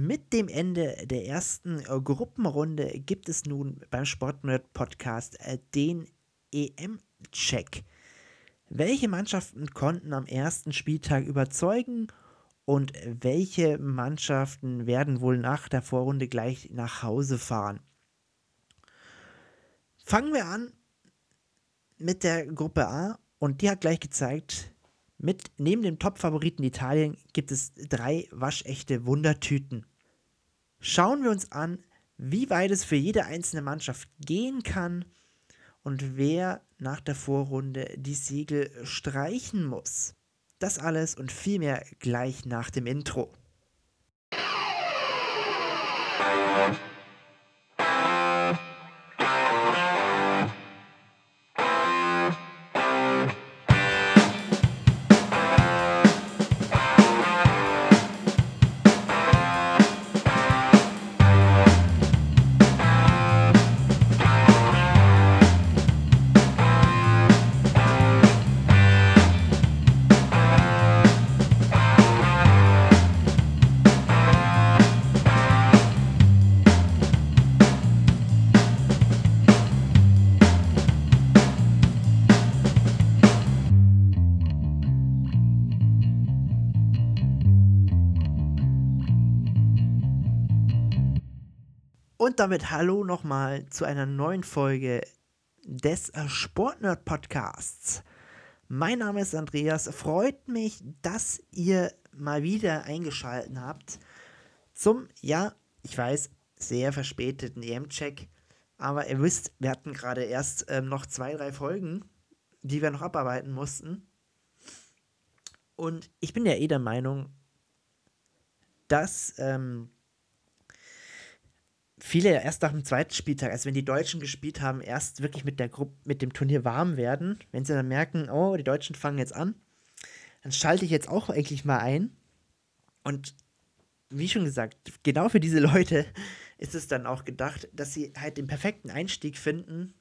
Mit dem Ende der ersten äh, Gruppenrunde gibt es nun beim Sportnerd Podcast äh, den EM-Check. Welche Mannschaften konnten am ersten Spieltag überzeugen und welche Mannschaften werden wohl nach der Vorrunde gleich nach Hause fahren? Fangen wir an mit der Gruppe A und die hat gleich gezeigt, mit neben dem Top-Favoriten Italien gibt es drei waschechte Wundertüten. Schauen wir uns an, wie weit es für jede einzelne Mannschaft gehen kann und wer nach der Vorrunde die Siegel streichen muss. Das alles und viel mehr gleich nach dem Intro. Und damit hallo nochmal zu einer neuen Folge des Sportnerd Podcasts. Mein Name ist Andreas. Freut mich, dass ihr mal wieder eingeschaltet habt zum, ja, ich weiß, sehr verspäteten EM-Check. Aber ihr wisst, wir hatten gerade erst ähm, noch zwei, drei Folgen, die wir noch abarbeiten mussten. Und ich bin ja eh der Meinung, dass ähm, viele erst nach dem zweiten Spieltag, also wenn die Deutschen gespielt haben, erst wirklich mit der Gruppe, mit dem Turnier warm werden, wenn sie dann merken, oh, die Deutschen fangen jetzt an, dann schalte ich jetzt auch eigentlich mal ein. Und wie schon gesagt, genau für diese Leute ist es dann auch gedacht, dass sie halt den perfekten Einstieg finden,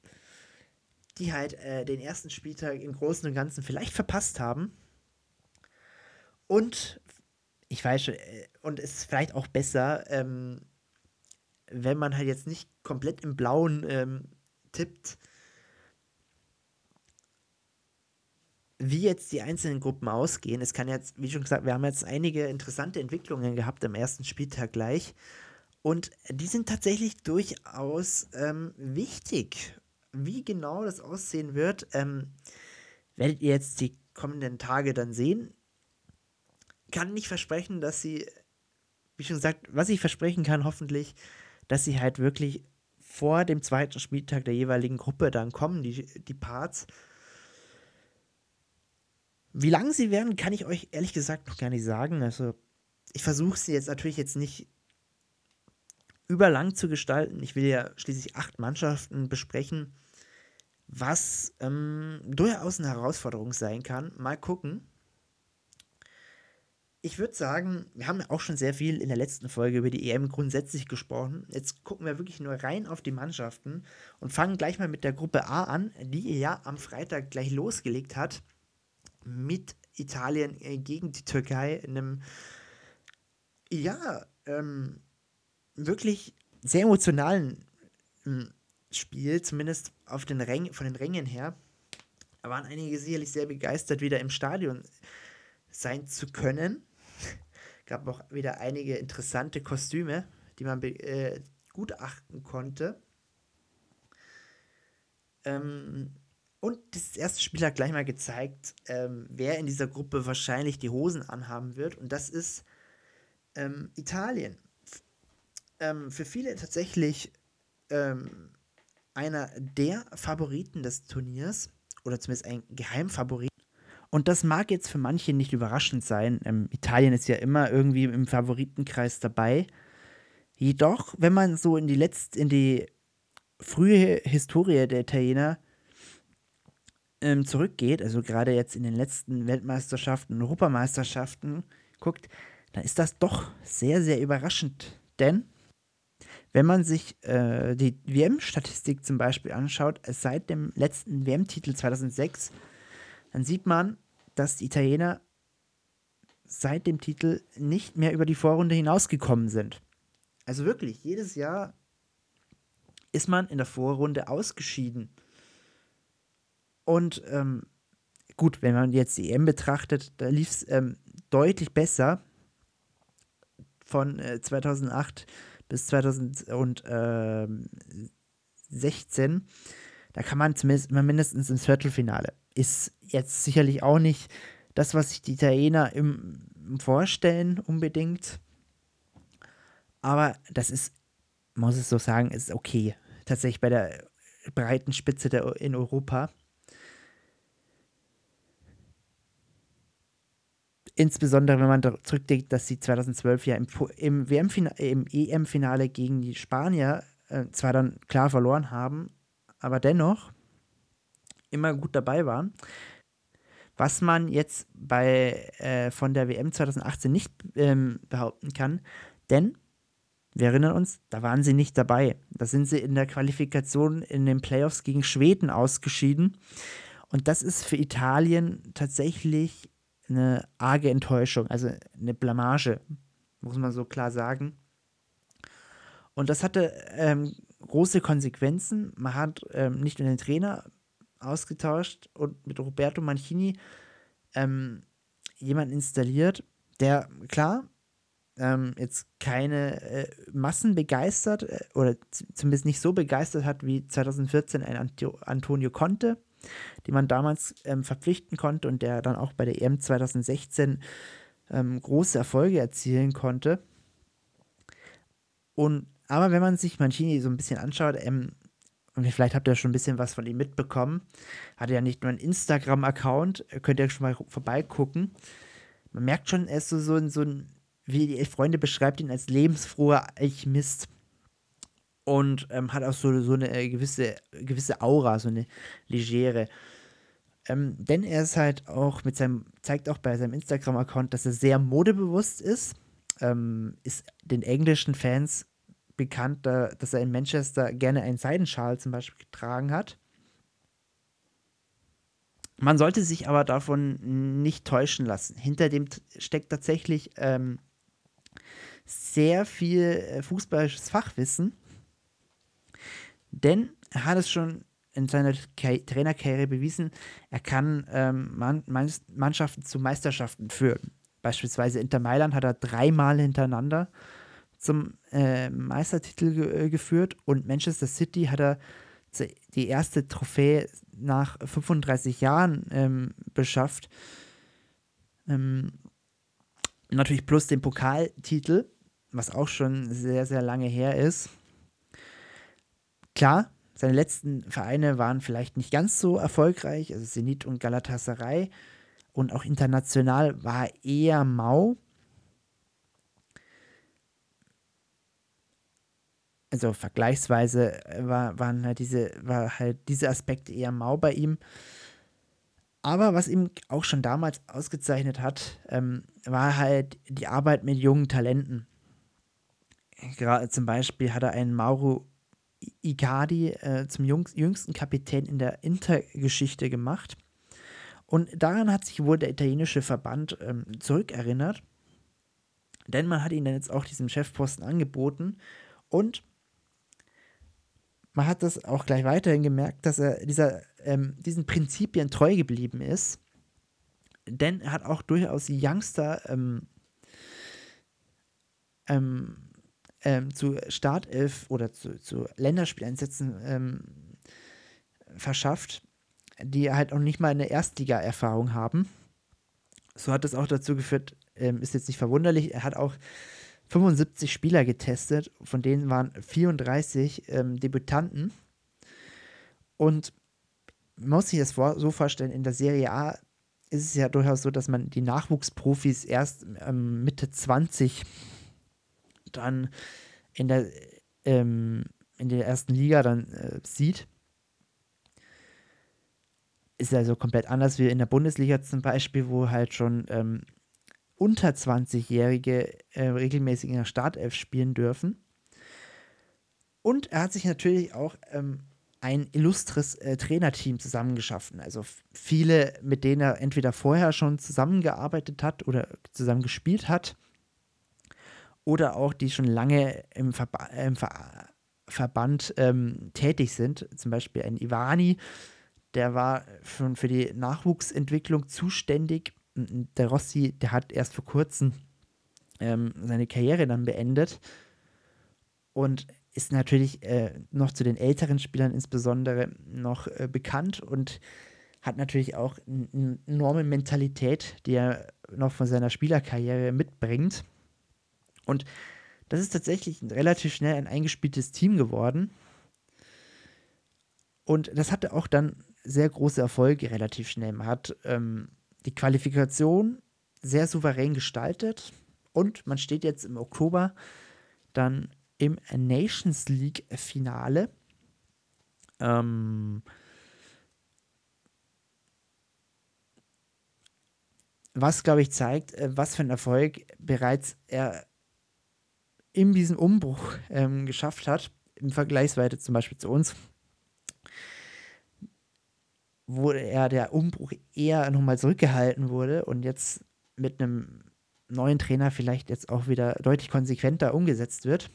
die halt äh, den ersten Spieltag im Großen und Ganzen vielleicht verpasst haben. Und ich weiß schon, äh, und es ist vielleicht auch besser, ähm, wenn man halt jetzt nicht komplett im Blauen ähm, tippt, wie jetzt die einzelnen Gruppen ausgehen. Es kann jetzt, wie schon gesagt, wir haben jetzt einige interessante Entwicklungen gehabt am ersten Spieltag gleich. Und die sind tatsächlich durchaus ähm, wichtig. Wie genau das aussehen wird, ähm, werdet ihr jetzt die kommenden Tage dann sehen. Kann nicht versprechen, dass sie, wie schon gesagt, was ich versprechen kann, hoffentlich, dass sie halt wirklich vor dem zweiten Spieltag der jeweiligen Gruppe dann kommen, die, die Parts. Wie lang sie werden, kann ich euch ehrlich gesagt noch gar nicht sagen. Also, ich versuche sie jetzt natürlich jetzt nicht überlang zu gestalten. Ich will ja schließlich acht Mannschaften besprechen, was ähm, durchaus eine Herausforderung sein kann. Mal gucken ich würde sagen, wir haben ja auch schon sehr viel in der letzten Folge über die EM grundsätzlich gesprochen. Jetzt gucken wir wirklich nur rein auf die Mannschaften und fangen gleich mal mit der Gruppe A an, die ja am Freitag gleich losgelegt hat mit Italien äh, gegen die Türkei in einem, ja, ähm, wirklich sehr emotionalen ähm, Spiel, zumindest auf den Rängen, von den Rängen her. Da waren einige sicherlich sehr begeistert, wieder im Stadion sein zu können gab auch wieder einige interessante Kostüme, die man äh, gutachten konnte. Ähm, und das erste Spiel hat gleich mal gezeigt, ähm, wer in dieser Gruppe wahrscheinlich die Hosen anhaben wird. Und das ist ähm, Italien. Ähm, für viele tatsächlich ähm, einer der Favoriten des Turniers. Oder zumindest ein Geheimfavorit. Und das mag jetzt für manche nicht überraschend sein. Ähm, Italien ist ja immer irgendwie im Favoritenkreis dabei. Jedoch, wenn man so in die letzte, in die frühe Historie der Italiener ähm, zurückgeht, also gerade jetzt in den letzten Weltmeisterschaften Europameisterschaften guckt, dann ist das doch sehr, sehr überraschend. Denn wenn man sich äh, die WM-Statistik zum Beispiel anschaut, seit dem letzten WM-Titel 2006 dann sieht man, dass die Italiener seit dem Titel nicht mehr über die Vorrunde hinausgekommen sind. Also wirklich, jedes Jahr ist man in der Vorrunde ausgeschieden. Und ähm, gut, wenn man jetzt die EM betrachtet, da lief es ähm, deutlich besser von äh, 2008 bis 2016. Da kann man zumindest mindestens ins Viertelfinale. Ist jetzt sicherlich auch nicht das, was sich die Italiener im, vorstellen, unbedingt. Aber das ist, muss ich so sagen, ist okay. Tatsächlich bei der breiten Spitze der, in Europa. Insbesondere wenn man zurückdenkt, dass sie 2012 ja im, im, im EM-Finale gegen die Spanier äh, zwar dann klar verloren haben, aber dennoch immer gut dabei waren. Was man jetzt bei, äh, von der WM 2018 nicht ähm, behaupten kann, denn wir erinnern uns, da waren sie nicht dabei. Da sind sie in der Qualifikation in den Playoffs gegen Schweden ausgeschieden. Und das ist für Italien tatsächlich eine arge Enttäuschung, also eine Blamage, muss man so klar sagen. Und das hatte ähm, große Konsequenzen. Man hat ähm, nicht nur den Trainer ausgetauscht und mit Roberto Mancini ähm, jemanden installiert, der klar ähm, jetzt keine äh, Massen begeistert äh, oder zumindest nicht so begeistert hat wie 2014 ein Antonio Conte, den man damals ähm, verpflichten konnte und der dann auch bei der EM 2016 ähm, große Erfolge erzielen konnte. Und aber wenn man sich Mancini so ein bisschen anschaut, ähm, und vielleicht habt ihr schon ein bisschen was von ihm mitbekommen, hat ja nicht nur einen Instagram-Account, könnt ihr schon mal vorbeigucken. Man merkt schon, er ist so, so, so ein, wie die Freunde beschreibt ihn als lebensfroher Alchemist und ähm, hat auch so, so eine äh, gewisse, gewisse Aura, so eine legere. Ähm, denn er ist halt auch mit seinem, zeigt auch bei seinem Instagram-Account, dass er sehr modebewusst ist. Ähm, ist den englischen Fans bekannt, dass er in Manchester gerne einen Seidenschal zum Beispiel getragen hat. Man sollte sich aber davon nicht täuschen lassen. Hinter dem steckt tatsächlich ähm, sehr viel äh, fußballisches Fachwissen denn er hat es schon in seiner Trainerkarriere bewiesen, er kann ähm, Man Mannschaften zu Meisterschaften führen. Beispielsweise Inter Mailand hat er dreimal hintereinander zum äh, Meistertitel ge äh, geführt und Manchester City hat er die erste Trophäe nach 35 Jahren ähm, beschafft. Ähm, natürlich plus den Pokaltitel, was auch schon sehr, sehr lange her ist. Klar, seine letzten Vereine waren vielleicht nicht ganz so erfolgreich, also Zenit und Galatasaray. Und auch international war er eher mau. Also vergleichsweise war, waren halt diese, war halt diese Aspekte eher mau bei ihm. Aber was ihm auch schon damals ausgezeichnet hat, ähm, war halt die Arbeit mit jungen Talenten. Gerade zum Beispiel hat er einen Mauro Icardi äh, zum jüngsten Kapitän in der Inter-Geschichte gemacht. Und daran hat sich wohl der italienische Verband ähm, zurückerinnert. Denn man hat ihn dann jetzt auch diesen Chefposten angeboten. Und man hat das auch gleich weiterhin gemerkt, dass er dieser, ähm, diesen Prinzipien treu geblieben ist. Denn er hat auch durchaus Youngster ähm, ähm, ähm, zu Startelf oder zu, zu Länderspieleinsätzen ähm, verschafft, die halt auch nicht mal eine Erstliga-Erfahrung haben. So hat es auch dazu geführt, ähm, ist jetzt nicht verwunderlich, er hat auch 75 Spieler getestet, von denen waren 34 ähm, Debütanten. Und man muss sich das so vorstellen, in der Serie A ist es ja durchaus so, dass man die Nachwuchsprofis erst ähm, Mitte 20 dann in der, ähm, in der ersten Liga dann äh, sieht. Ist also komplett anders wie in der Bundesliga zum Beispiel, wo halt schon ähm, unter 20-Jährige äh, regelmäßig in der Startelf spielen dürfen. Und er hat sich natürlich auch ähm, ein illustres äh, Trainerteam zusammengeschaffen. Also viele, mit denen er entweder vorher schon zusammengearbeitet hat oder zusammen gespielt hat oder auch die schon lange im, Verba im Ver Verband ähm, tätig sind. Zum Beispiel ein Ivani, der war schon für die Nachwuchsentwicklung zuständig. Der Rossi, der hat erst vor kurzem ähm, seine Karriere dann beendet und ist natürlich äh, noch zu den älteren Spielern insbesondere noch äh, bekannt und hat natürlich auch eine enorme Mentalität, die er noch von seiner Spielerkarriere mitbringt. Und das ist tatsächlich relativ schnell ein eingespieltes Team geworden. Und das hatte auch dann sehr große Erfolge relativ schnell. Man hat ähm, die Qualifikation sehr souverän gestaltet und man steht jetzt im Oktober dann im Nations League Finale. Ähm, was, glaube ich, zeigt, äh, was für ein Erfolg bereits er in diesem Umbruch ähm, geschafft hat, im Vergleichsweise zum Beispiel zu uns, wo er der Umbruch eher nochmal zurückgehalten wurde und jetzt mit einem neuen Trainer vielleicht jetzt auch wieder deutlich konsequenter umgesetzt wird.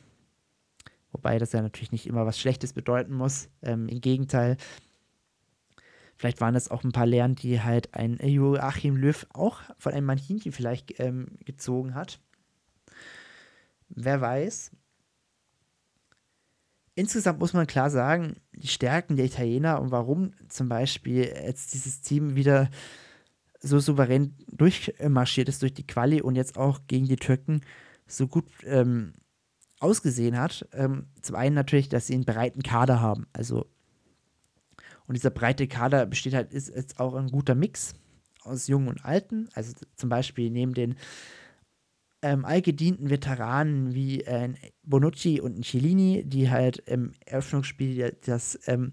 Wobei das ja natürlich nicht immer was Schlechtes bedeuten muss. Ähm, Im Gegenteil, Vielleicht waren es auch ein paar Lehren, die halt ein Joachim Löw auch von einem Manchinchen vielleicht ähm, gezogen hat. Wer weiß. Insgesamt muss man klar sagen, die Stärken der Italiener und warum zum Beispiel jetzt dieses Team wieder so souverän durchmarschiert ist durch die Quali und jetzt auch gegen die Türken so gut ähm, ausgesehen hat. Ähm, zum einen natürlich, dass sie einen breiten Kader haben. Also und dieser breite Kader besteht halt, ist jetzt auch ein guter Mix aus Jungen und Alten. Also zum Beispiel neben den ähm, allgedienten Veteranen wie äh, Bonucci und Cellini, die halt im Eröffnungsspiel das ähm,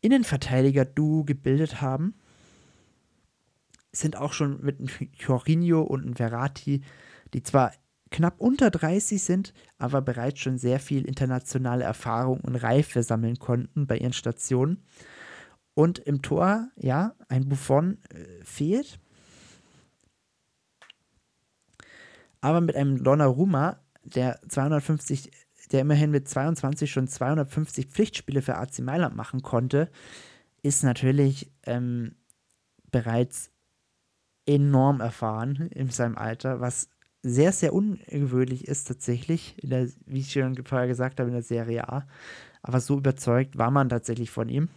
Innenverteidiger-Duo gebildet haben, sind auch schon mit einem Jorginho und einem Verratti, die zwar knapp unter 30 sind, aber bereits schon sehr viel internationale Erfahrung und Reife sammeln konnten bei ihren Stationen. Und im Tor, ja, ein Buffon äh, fehlt. Aber mit einem Donnarumma, der 250, der immerhin mit 22 schon 250 Pflichtspiele für AC Mailand machen konnte, ist natürlich ähm, bereits enorm erfahren in seinem Alter, was sehr, sehr ungewöhnlich ist tatsächlich, der, wie ich schon vorher gesagt habe, in der Serie A. Aber so überzeugt war man tatsächlich von ihm.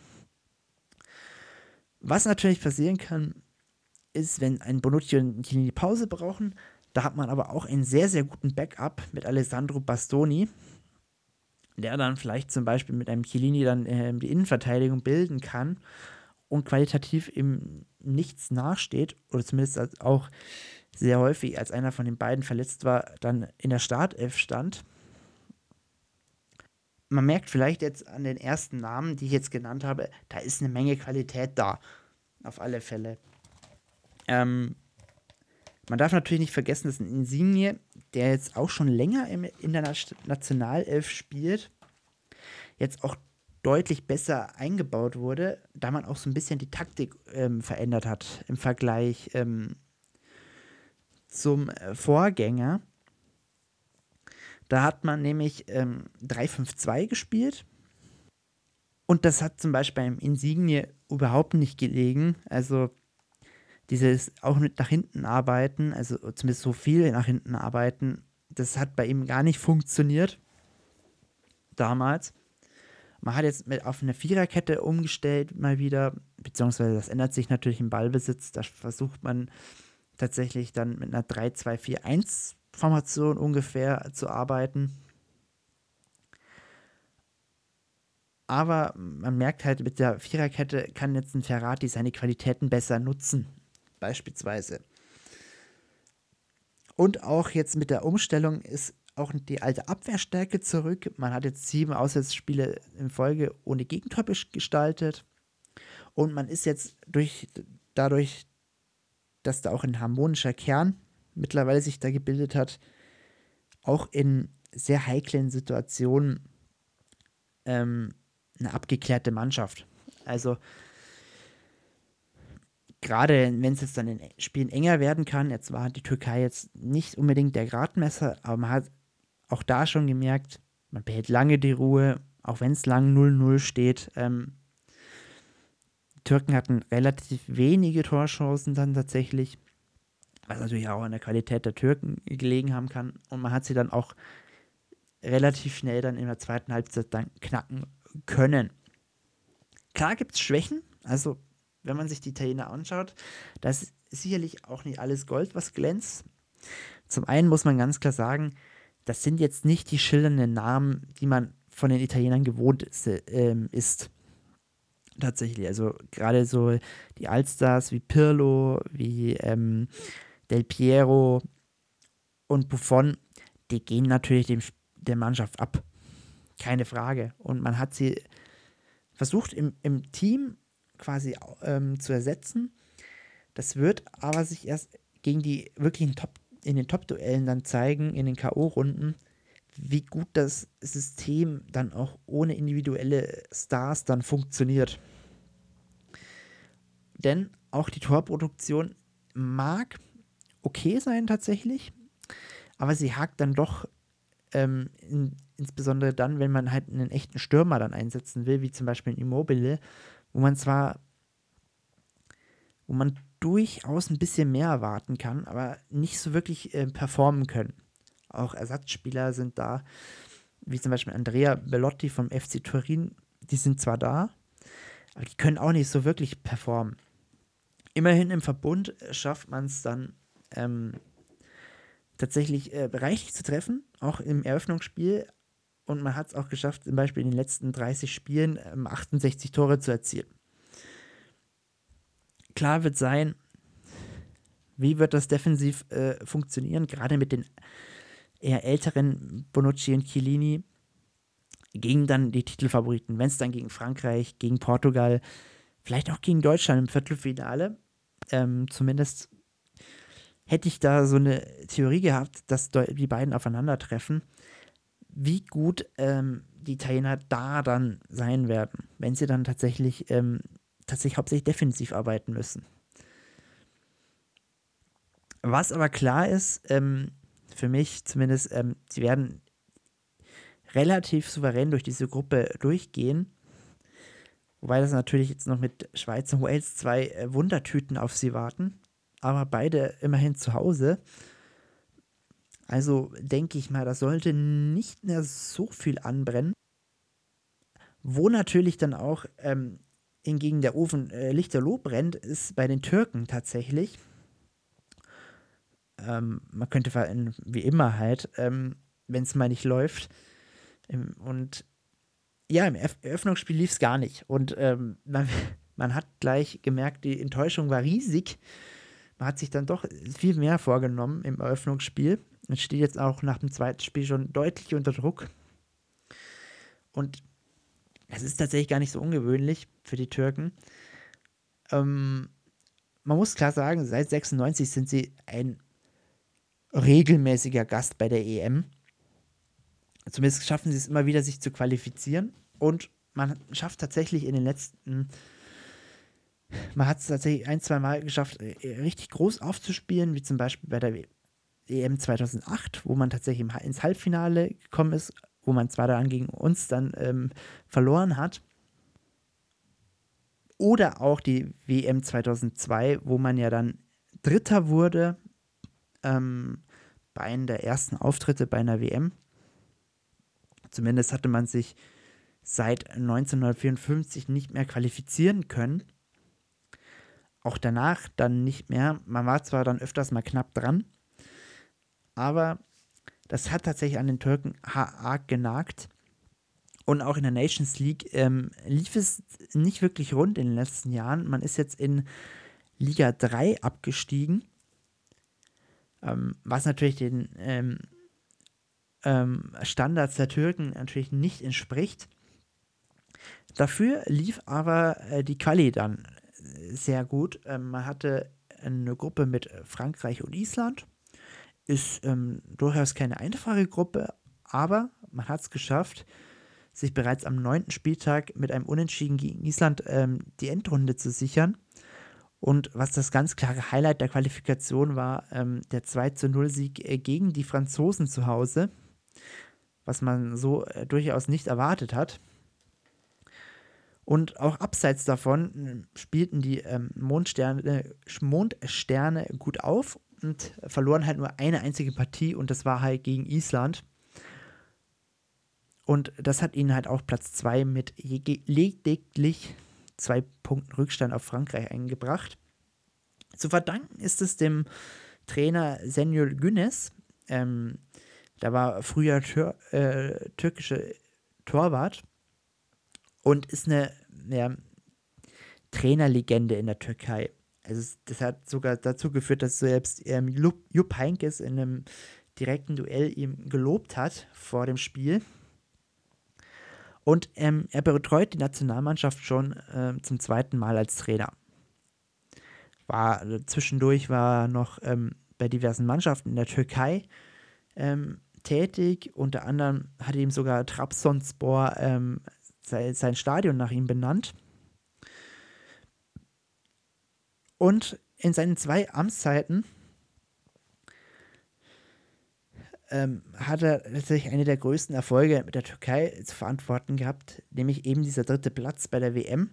Was natürlich passieren kann, ist, wenn ein Bonucci und Chiellini Pause brauchen. Da hat man aber auch einen sehr, sehr guten Backup mit Alessandro Bastoni, der dann vielleicht zum Beispiel mit einem Chiellini dann äh, die Innenverteidigung bilden kann und qualitativ im Nichts nachsteht oder zumindest auch sehr häufig, als einer von den beiden verletzt war, dann in der Startelf stand. Man merkt vielleicht jetzt an den ersten Namen, die ich jetzt genannt habe, da ist eine Menge Qualität da. Auf alle Fälle. Ähm, man darf natürlich nicht vergessen, dass ein Insigne, der jetzt auch schon länger im, in der Nationalelf spielt, jetzt auch deutlich besser eingebaut wurde, da man auch so ein bisschen die Taktik ähm, verändert hat im Vergleich ähm, zum äh, Vorgänger. Da hat man nämlich ähm, 3-5-2 gespielt. Und das hat zum Beispiel beim Insigne überhaupt nicht gelegen. Also dieses auch mit nach hinten arbeiten, also zumindest so viel nach hinten arbeiten, das hat bei ihm gar nicht funktioniert. Damals. Man hat jetzt mit auf eine Viererkette umgestellt, mal wieder, beziehungsweise das ändert sich natürlich im Ballbesitz. Da versucht man tatsächlich dann mit einer 3-2-4-1-Formation ungefähr zu arbeiten. Aber man merkt halt, mit der Viererkette kann jetzt ein Ferrari seine Qualitäten besser nutzen, beispielsweise. Und auch jetzt mit der Umstellung ist auch die alte Abwehrstärke zurück. Man hat jetzt sieben Auswärtsspiele in Folge ohne Gegentor gestaltet. Und man ist jetzt durch, dadurch, dass da auch ein harmonischer Kern mittlerweile sich da gebildet hat, auch in sehr heiklen Situationen ähm, eine abgeklärte Mannschaft. Also gerade wenn es jetzt dann in Spielen enger werden kann, jetzt war die Türkei jetzt nicht unbedingt der Gradmesser, aber man hat auch da schon gemerkt, man behält lange die Ruhe, auch wenn es lang 0-0 steht. Ähm, die Türken hatten relativ wenige Torchancen dann tatsächlich, was natürlich auch an der Qualität der Türken gelegen haben kann. Und man hat sie dann auch relativ schnell dann in der zweiten Halbzeit dann knacken können. Klar gibt es Schwächen, also wenn man sich die Italiener anschaut, das ist sicherlich auch nicht alles Gold, was glänzt. Zum einen muss man ganz klar sagen, das sind jetzt nicht die schillernden Namen, die man von den Italienern gewohnt ist. Äh, ist. Tatsächlich, also gerade so die Allstars wie Pirlo, wie ähm, Del Piero und Buffon, die gehen natürlich dem, der Mannschaft ab. Keine Frage. Und man hat sie versucht im, im Team quasi ähm, zu ersetzen. Das wird aber sich erst gegen die wirklichen Top, in den Top-Duellen dann zeigen, in den K.O.-Runden, wie gut das System dann auch ohne individuelle Stars dann funktioniert. Denn auch die Torproduktion mag okay sein tatsächlich, aber sie hakt dann doch ähm, in, insbesondere dann, wenn man halt einen echten Stürmer dann einsetzen will, wie zum Beispiel ein Immobile, wo man zwar, wo man durchaus ein bisschen mehr erwarten kann, aber nicht so wirklich äh, performen können. Auch Ersatzspieler sind da, wie zum Beispiel Andrea Bellotti vom FC Turin, die sind zwar da, aber die können auch nicht so wirklich performen. Immerhin im Verbund schafft man es dann ähm, tatsächlich äh, reichlich zu treffen, auch im Eröffnungsspiel. Und man hat es auch geschafft, zum Beispiel in den letzten 30 Spielen ähm, 68 Tore zu erzielen. Klar wird sein, wie wird das defensiv äh, funktionieren, gerade mit den eher älteren Bonucci und Chiellini gegen dann die Titelfavoriten. Wenn es dann gegen Frankreich, gegen Portugal, vielleicht auch gegen Deutschland im Viertelfinale, ähm, zumindest hätte ich da so eine Theorie gehabt, dass die beiden aufeinandertreffen, wie gut ähm, die Italiener da dann sein werden, wenn sie dann tatsächlich, ähm, tatsächlich hauptsächlich defensiv arbeiten müssen. Was aber klar ist, ähm, für mich zumindest, ähm, sie werden relativ souverän durch diese Gruppe durchgehen. Wobei das natürlich jetzt noch mit Schweiz und Wales zwei äh, Wundertüten auf sie warten. Aber beide immerhin zu Hause. Also denke ich mal, das sollte nicht mehr so viel anbrennen. Wo natürlich dann auch ähm, hingegen der Ofen äh, lichterloh brennt, ist bei den Türken tatsächlich. Ähm, man könnte wie immer halt, ähm, wenn es mal nicht läuft. Und ja, im Eröffnungsspiel lief es gar nicht. Und ähm, man, man hat gleich gemerkt, die Enttäuschung war riesig. Man hat sich dann doch viel mehr vorgenommen im Eröffnungsspiel. Man steht jetzt auch nach dem zweiten Spiel schon deutlich unter Druck. Und es ist tatsächlich gar nicht so ungewöhnlich für die Türken. Ähm, man muss klar sagen, seit 96 sind sie ein regelmäßiger Gast bei der EM. Zumindest schaffen sie es immer wieder, sich zu qualifizieren. Und man schafft tatsächlich in den letzten, man hat es tatsächlich ein, zwei Mal geschafft, äh, richtig groß aufzuspielen, wie zum Beispiel bei der EM 2008, wo man tatsächlich ins Halbfinale gekommen ist, wo man zwar dann gegen uns dann ähm, verloren hat. Oder auch die WM 2002, wo man ja dann Dritter wurde ähm, bei einem der ersten Auftritte bei einer WM. Zumindest hatte man sich seit 1954 nicht mehr qualifizieren können. Auch danach dann nicht mehr. Man war zwar dann öfters mal knapp dran, aber das hat tatsächlich an den Türken arg genagt. Und auch in der Nations League ähm, lief es nicht wirklich rund in den letzten Jahren. Man ist jetzt in Liga 3 abgestiegen ähm, was natürlich den ähm, ähm, Standards der Türken natürlich nicht entspricht. Dafür lief aber äh, die Quali dann sehr gut. Ähm, man hatte eine Gruppe mit Frankreich und Island. Ist ähm, durchaus keine einfache Gruppe, aber man hat es geschafft, sich bereits am neunten Spieltag mit einem Unentschieden gegen Island ähm, die Endrunde zu sichern Und was das ganz klare Highlight der Qualifikation war, ähm, der 2-0-Sieg äh, gegen die Franzosen zu Hause, was man so äh, durchaus nicht erwartet hat. Und auch abseits davon äh, spielten die ähm, Mondsterne, Mondsterne gut auf und verloren halt nur eine einzige Partie und das war halt gegen Island. Und das hat ihnen halt auch Platz 2 mit lediglich zwei Punkten Rückstand auf Frankreich eingebracht. Zu verdanken ist es dem Trainer Senjul Günes. Ähm, der war früher Tür, äh, türkische Torwart und ist eine ja, Trainerlegende in der Türkei. Also das hat sogar dazu geführt, dass selbst ähm, Jupp Heynckes in einem direkten Duell ihm gelobt hat vor dem Spiel. Und ähm, er betreut die Nationalmannschaft schon äh, zum zweiten Mal als Trainer. War äh, zwischendurch war noch ähm, bei diversen Mannschaften in der Türkei ähm, tätig. Unter anderem hat ihm sogar Trabzonspor ähm, sein, sein Stadion nach ihm benannt. Und in seinen zwei Amtszeiten ähm, hat er tatsächlich eine der größten Erfolge mit der Türkei zu verantworten gehabt, nämlich eben dieser dritte Platz bei der WM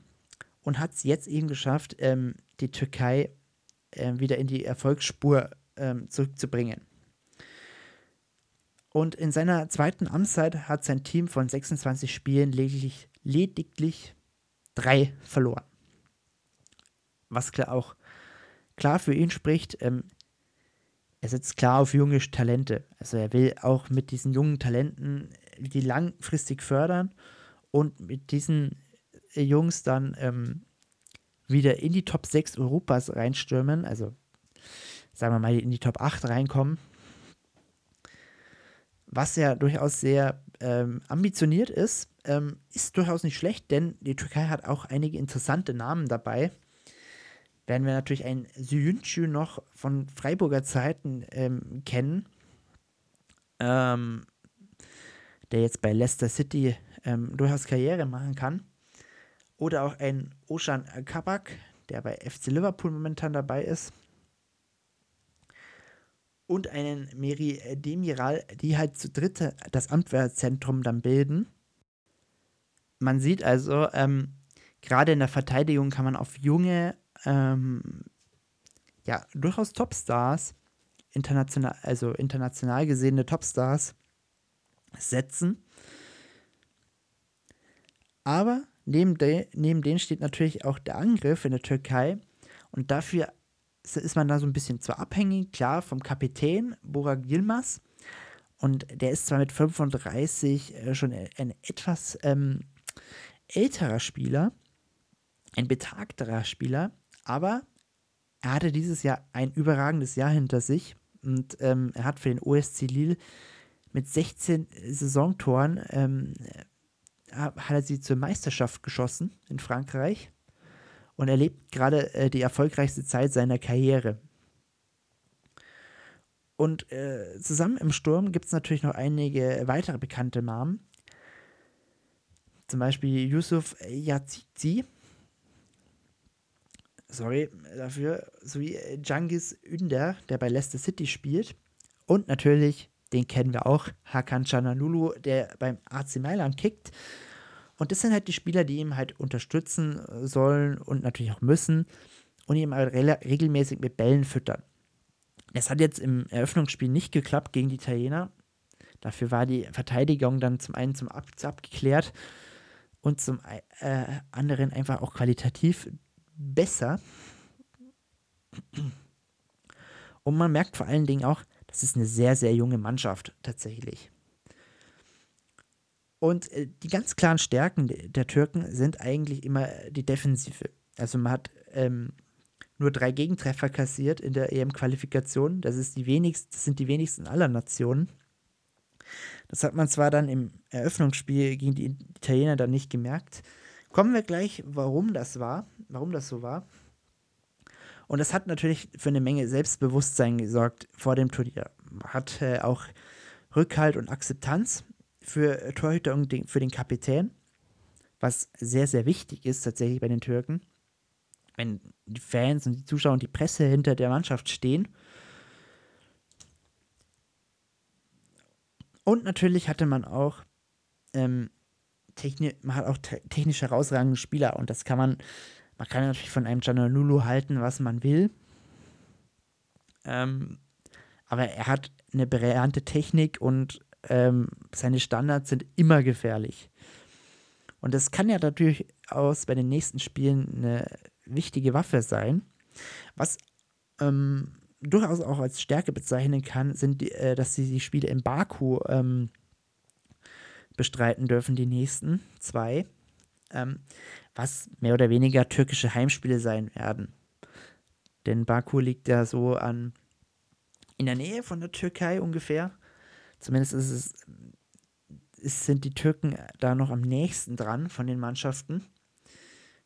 und hat es jetzt eben geschafft, ähm, die Türkei äh, wieder in die Erfolgsspur ähm, zurückzubringen. Und in seiner zweiten Amtszeit hat sein Team von 26 Spielen lediglich, lediglich drei verloren. Was klar auch klar für ihn spricht, ähm, er setzt klar auf junge Talente. Also er will auch mit diesen jungen Talenten die langfristig fördern und mit diesen Jungs dann ähm, wieder in die Top 6 Europas reinstürmen, also sagen wir mal in die Top 8 reinkommen. Was ja durchaus sehr ähm, ambitioniert ist, ähm, ist durchaus nicht schlecht, denn die Türkei hat auch einige interessante Namen dabei werden wir natürlich einen Syünçü noch von Freiburger Zeiten ähm, kennen, ähm, der jetzt bei Leicester City ähm, durchaus Karriere machen kann. Oder auch ein Oshan Kabak, der bei FC Liverpool momentan dabei ist. Und einen Meri Demiral, die halt zu dritt das Amtwehrzentrum dann bilden. Man sieht also, ähm, gerade in der Verteidigung kann man auf junge ähm, ja, durchaus Topstars, international, also international gesehene Topstars setzen. Aber neben, de, neben denen steht natürlich auch der Angriff in der Türkei. Und dafür ist man da so ein bisschen zu abhängig, klar, vom Kapitän Burak Yilmaz. Und der ist zwar mit 35 äh, schon ein etwas ähm, älterer Spieler, ein betagterer Spieler, aber er hatte dieses Jahr ein überragendes Jahr hinter sich und ähm, er hat für den OSC Lille mit 16 Saisontoren ähm, hat er sie zur Meisterschaft geschossen in Frankreich und erlebt gerade äh, die erfolgreichste Zeit seiner Karriere. Und äh, zusammen im Sturm gibt es natürlich noch einige weitere bekannte Namen. Zum Beispiel Yusuf Yazizi, sorry dafür, sowie Jangis Ünder, der bei Leicester City spielt. Und natürlich, den kennen wir auch, Hakan Cananulu, der beim AC Mailand kickt. Und das sind halt die Spieler, die ihm halt unterstützen sollen und natürlich auch müssen und ihn halt re regelmäßig mit Bällen füttern. Es hat jetzt im Eröffnungsspiel nicht geklappt gegen die Italiener. Dafür war die Verteidigung dann zum einen zum Ab abgeklärt und zum äh, anderen einfach auch qualitativ besser. Und man merkt vor allen Dingen auch, das ist eine sehr, sehr junge Mannschaft tatsächlich. Und äh, die ganz klaren Stärken der Türken sind eigentlich immer die Defensive. Also man hat ähm, nur drei Gegentreffer kassiert in der EM-Qualifikation. Das, das sind die wenigsten aller Nationen. Das hat man zwar dann im Eröffnungsspiel gegen die Italiener dann nicht gemerkt, Kommen wir gleich, warum das war, warum das so war. Und das hat natürlich für eine Menge Selbstbewusstsein gesorgt vor dem Turnier. Hat äh, auch Rückhalt und Akzeptanz für Torhüter und den, für den Kapitän, was sehr, sehr wichtig ist tatsächlich bei den Türken. wenn die Fans und die Zuschauer und die Presse hinter der Mannschaft stehen. Und natürlich hatte man auch ähm, techni man hat auch te technisch herausragende Spieler und das kann man, man kann natürlich von einem Gianlulo halten, was man will. Ähm, aber er hat eine brillante Technik und ähm, seine Standards sind immer gefährlich. Und das kann ja natürlich aus bei den nächsten Spielen eine wichtige Waffe sein. Was ähm, durchaus auch als Stärke bezeichnen kann, sind, äh, dass sie die Spiele in Baku ähm, bestreiten dürfen, die nächsten zwei, ähm, was mehr oder weniger türkische Heimspiele sein werden. Denn Baku liegt ja so an in der Nähe von der Türkei ungefähr. Zumindest ist es, es sind die Türken da noch am nächsten dran von den Mannschaften,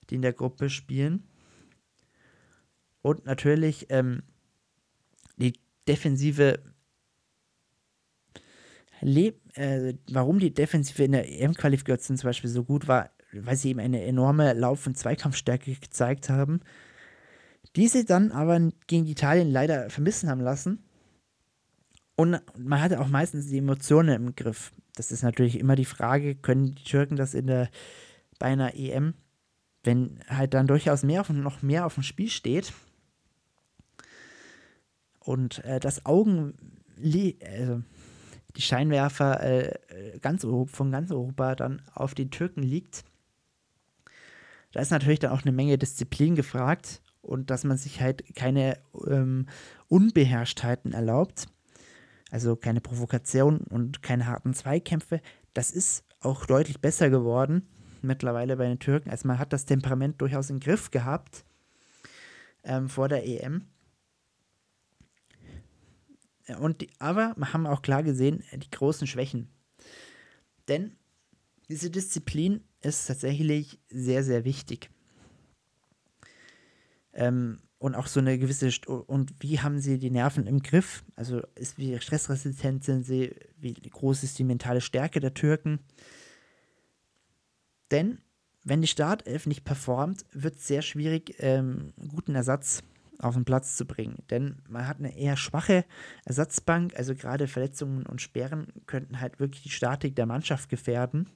die in der Gruppe spielen. Und natürlich ähm, die defensive Le äh, warum die Defensive in der EM-Qualifikation zum Beispiel so gut war, weil sie eben eine enorme Lauf- und Zweikampfstärke gezeigt haben, diese dann aber gegen Italien leider vermissen haben lassen. Und man hatte auch meistens die Emotionen im Griff. Das ist natürlich immer die Frage, können die Türken das in der bei einer EM, wenn halt dann durchaus mehr auf, noch mehr auf dem Spiel steht, und äh, das Augen, äh, die Scheinwerfer äh, ganz von ganz Europa dann auf die Türken liegt, da ist natürlich dann auch eine Menge Disziplin gefragt und dass man sich halt keine ähm, Unbeherrschtheiten erlaubt, also keine Provokation und keine harten Zweikämpfe. Das ist auch deutlich besser geworden mittlerweile bei den Türken. Also man hat das Temperament durchaus im Griff gehabt ähm, vor der EM. Und aber wir haben auch klar gesehen, die großen Schwächen. Denn diese Disziplin ist tatsächlich sehr, sehr wichtig. Ähm, und auch so eine gewisse, St und wie haben sie die Nerven im Griff? Also ist wie stressresistent sind sie, wie groß ist die mentale Stärke der Türken? Denn wenn die Startelf nicht performt, wird es sehr schwierig, ähm, guten Ersatz auf den Platz zu bringen. Denn man hat eine eher schwache Ersatzbank, also gerade Verletzungen und Sperren könnten halt wirklich die Statik der Mannschaft gefährden.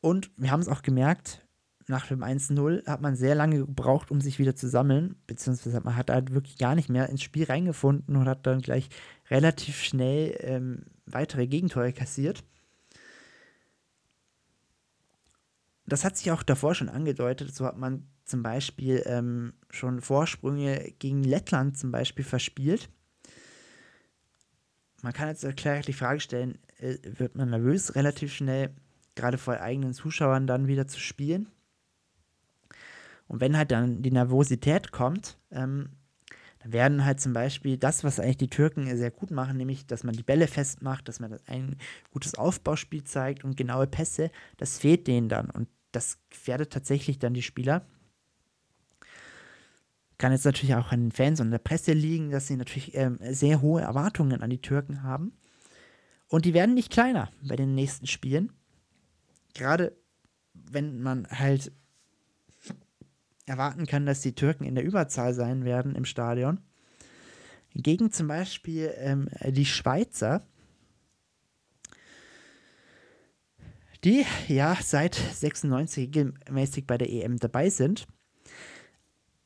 Und wir haben es auch gemerkt, nach dem 1-0 hat man sehr lange gebraucht, um sich wieder zu sammeln, beziehungsweise man hat halt wirklich gar nicht mehr ins Spiel reingefunden und hat dann gleich relativ schnell ähm, weitere Gegentore kassiert. Das hat sich auch davor schon angedeutet, so hat man zum Beispiel ähm, schon Vorsprünge gegen Lettland zum Beispiel verspielt. Man kann jetzt klar die Frage stellen, äh, wird man nervös relativ schnell, gerade vor eigenen Zuschauern dann wieder zu spielen? Und wenn halt dann die Nervosität kommt, ähm, dann werden halt zum Beispiel das, was eigentlich die Türken sehr gut machen, nämlich, dass man die Bälle festmacht, dass man ein gutes Aufbauspiel zeigt und genaue Pässe, das fehlt denen dann. Und das gefährdet tatsächlich dann die Spieler. Kann jetzt natürlich auch an den Fans und der Presse liegen, dass sie natürlich ähm, sehr hohe Erwartungen an die Türken haben. Und die werden nicht kleiner bei den nächsten Spielen. Gerade wenn man halt erwarten kann, dass die Türken in der Überzahl sein werden im Stadion. Gegen zum Beispiel ähm, die Schweizer, die ja seit 96 regelmäßig bei der EM dabei sind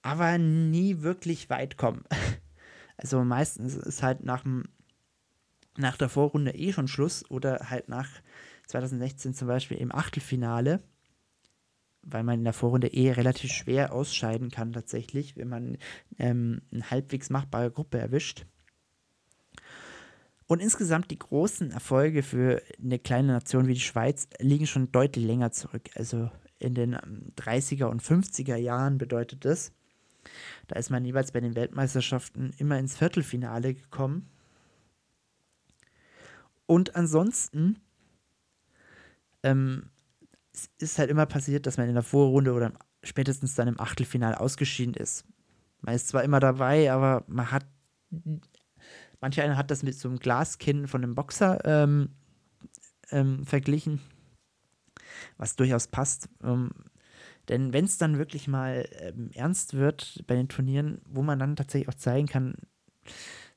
aber nie wirklich weit kommen. Also meistens ist halt nach, nach der Vorrunde eh schon Schluss oder halt nach 2016 zum Beispiel im Achtelfinale, weil man in der Vorrunde eh relativ schwer ausscheiden kann tatsächlich, wenn man ähm, eine halbwegs machbare Gruppe erwischt. Und insgesamt die großen Erfolge für eine kleine Nation wie die Schweiz liegen schon deutlich länger zurück. Also in den 30er und 50er Jahren bedeutet das. Da ist man jeweils bei den Weltmeisterschaften immer ins Viertelfinale gekommen. Und ansonsten ähm, es ist halt immer passiert, dass man in der Vorrunde oder spätestens dann im Achtelfinale ausgeschieden ist. Man ist zwar immer dabei, aber man hat. Manch einer hat das mit so einem Glaskinn von einem Boxer ähm, ähm, verglichen, was durchaus passt. Denn wenn es dann wirklich mal ähm, ernst wird bei den Turnieren, wo man dann tatsächlich auch zeigen kann,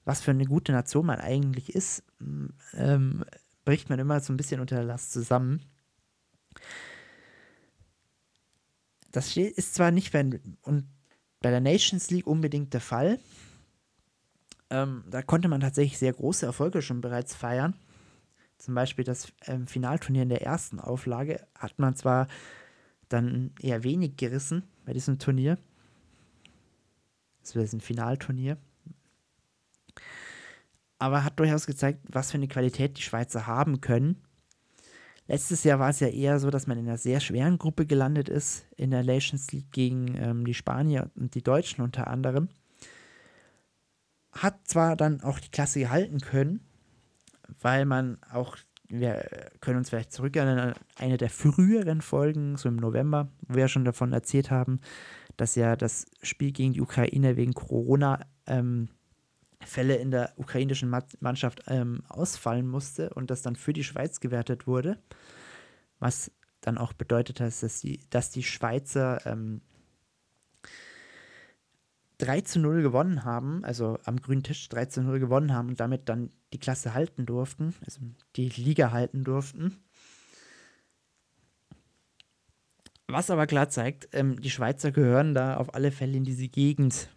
was für eine gute Nation man eigentlich ist, ähm, bricht man immer so ein bisschen unter der Last zusammen. Das ist zwar nicht bei, und bei der Nations League unbedingt der Fall. Ähm, da konnte man tatsächlich sehr große Erfolge schon bereits feiern. Zum Beispiel das ähm, Finalturnier in der ersten Auflage hat man zwar dann eher wenig gerissen bei diesem Turnier. Das wäre ein Finalturnier. Aber hat durchaus gezeigt, was für eine Qualität die Schweizer haben können. Letztes Jahr war es ja eher so, dass man in einer sehr schweren Gruppe gelandet ist, in der Nations League gegen ähm, die Spanier und die Deutschen unter anderem. Hat zwar dann auch die Klasse gehalten können, weil man auch, wir können uns vielleicht zurückerinnern an eine der früheren Folgen, so im November, wo wir schon davon erzählt haben, dass ja das Spiel gegen die Ukraine wegen Corona ähm, Fälle in der ukrainischen Mannschaft ähm, ausfallen musste und das dann für die Schweiz gewertet wurde. Was dann auch bedeutet hat, dass die, dass die Schweizer ähm, 3 zu 0 gewonnen haben, also am grünen Tisch 3 zu 0 gewonnen haben und damit dann die Klasse halten durften, also die Liga halten durften. Was aber klar zeigt, ähm, die Schweizer gehören da auf alle Fälle in diese Gegend.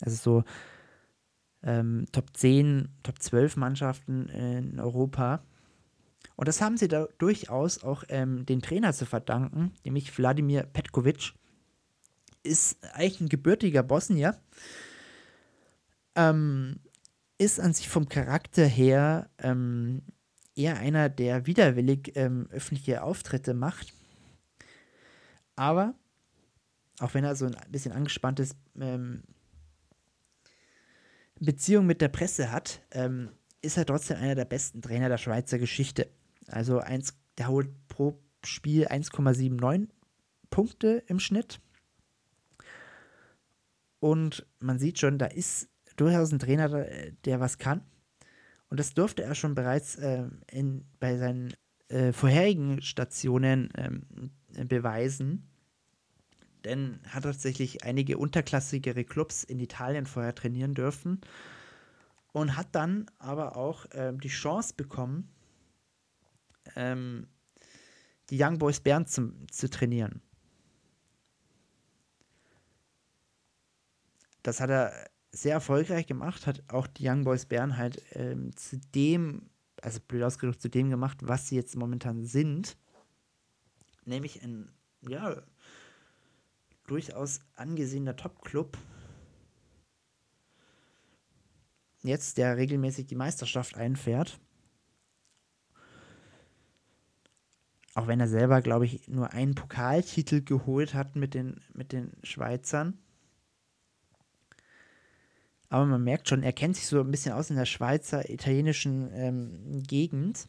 Also so ähm, Top 10, Top 12 Mannschaften in Europa. Und das haben sie da durchaus auch ähm, den Trainer zu verdanken, nämlich Wladimir Petkovic. Ist eigentlich ein gebürtiger Bosnier. Ähm, ist an sich vom Charakter her ähm, eher einer, der widerwillig ähm, öffentliche Auftritte macht. Aber, auch wenn er so ein bisschen angespannt ist, ähm, Beziehung mit der Presse hat, ähm, ist er trotzdem einer der besten Trainer der Schweizer Geschichte. Also eins, der holt pro Spiel 1,79 Punkte im Schnitt. Und man sieht schon, da ist durchaus ein Trainer, der was kann. Und das durfte er schon bereits äh, in, bei seinen äh, vorherigen Stationen äh, beweisen denn hat tatsächlich einige unterklassigere Clubs in Italien vorher trainieren dürfen und hat dann aber auch ähm, die Chance bekommen, ähm, die Young Boys Bern zum, zu trainieren. Das hat er sehr erfolgreich gemacht, hat auch die Young Boys Bern halt ähm, zu dem, also blöd ausgedrückt, zu dem gemacht, was sie jetzt momentan sind. Nämlich ein, ja, durchaus angesehener Top-Club. Jetzt, der regelmäßig die Meisterschaft einfährt. Auch wenn er selber, glaube ich, nur einen Pokaltitel geholt hat mit den, mit den Schweizern. Aber man merkt schon, er kennt sich so ein bisschen aus in der Schweizer italienischen ähm, Gegend.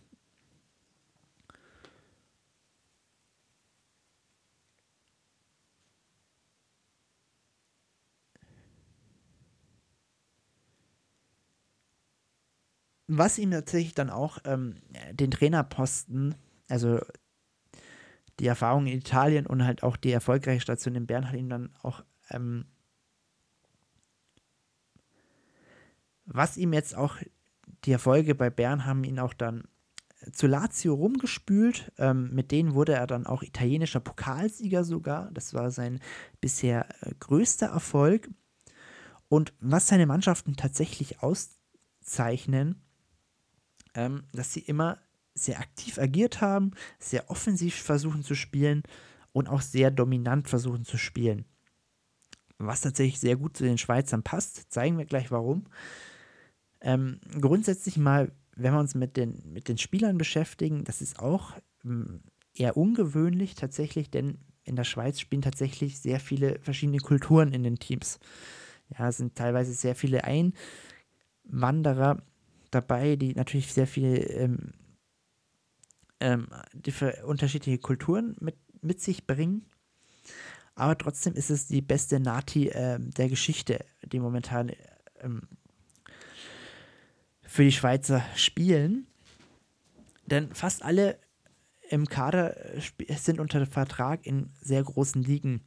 was ihm tatsächlich dann auch ähm, den Trainerposten, also die Erfahrung in Italien und halt auch die erfolgreiche Station in Bern hat ihm dann auch, ähm, was ihm jetzt auch die Erfolge bei Bern haben ihn auch dann zu Lazio rumgespült. Ähm, mit denen wurde er dann auch italienischer Pokalsieger sogar. Das war sein bisher äh, größter Erfolg. Und was seine Mannschaften tatsächlich auszeichnen, ähm, dass sie immer sehr aktiv agiert haben, sehr offensiv versuchen zu spielen und auch sehr dominant versuchen zu spielen. Was tatsächlich sehr gut zu den Schweizern passt, zeigen wir gleich warum. Ähm, grundsätzlich mal, wenn wir uns mit den, mit den Spielern beschäftigen, das ist auch ähm, eher ungewöhnlich tatsächlich, denn in der Schweiz spielen tatsächlich sehr viele verschiedene Kulturen in den Teams. Ja, es sind teilweise sehr viele Einwanderer dabei, die natürlich sehr viele ähm, ähm, unterschiedliche Kulturen mit, mit sich bringen. Aber trotzdem ist es die beste Nati äh, der Geschichte, die momentan ähm, für die Schweizer spielen. Denn fast alle im Kader sind unter Vertrag in sehr großen Ligen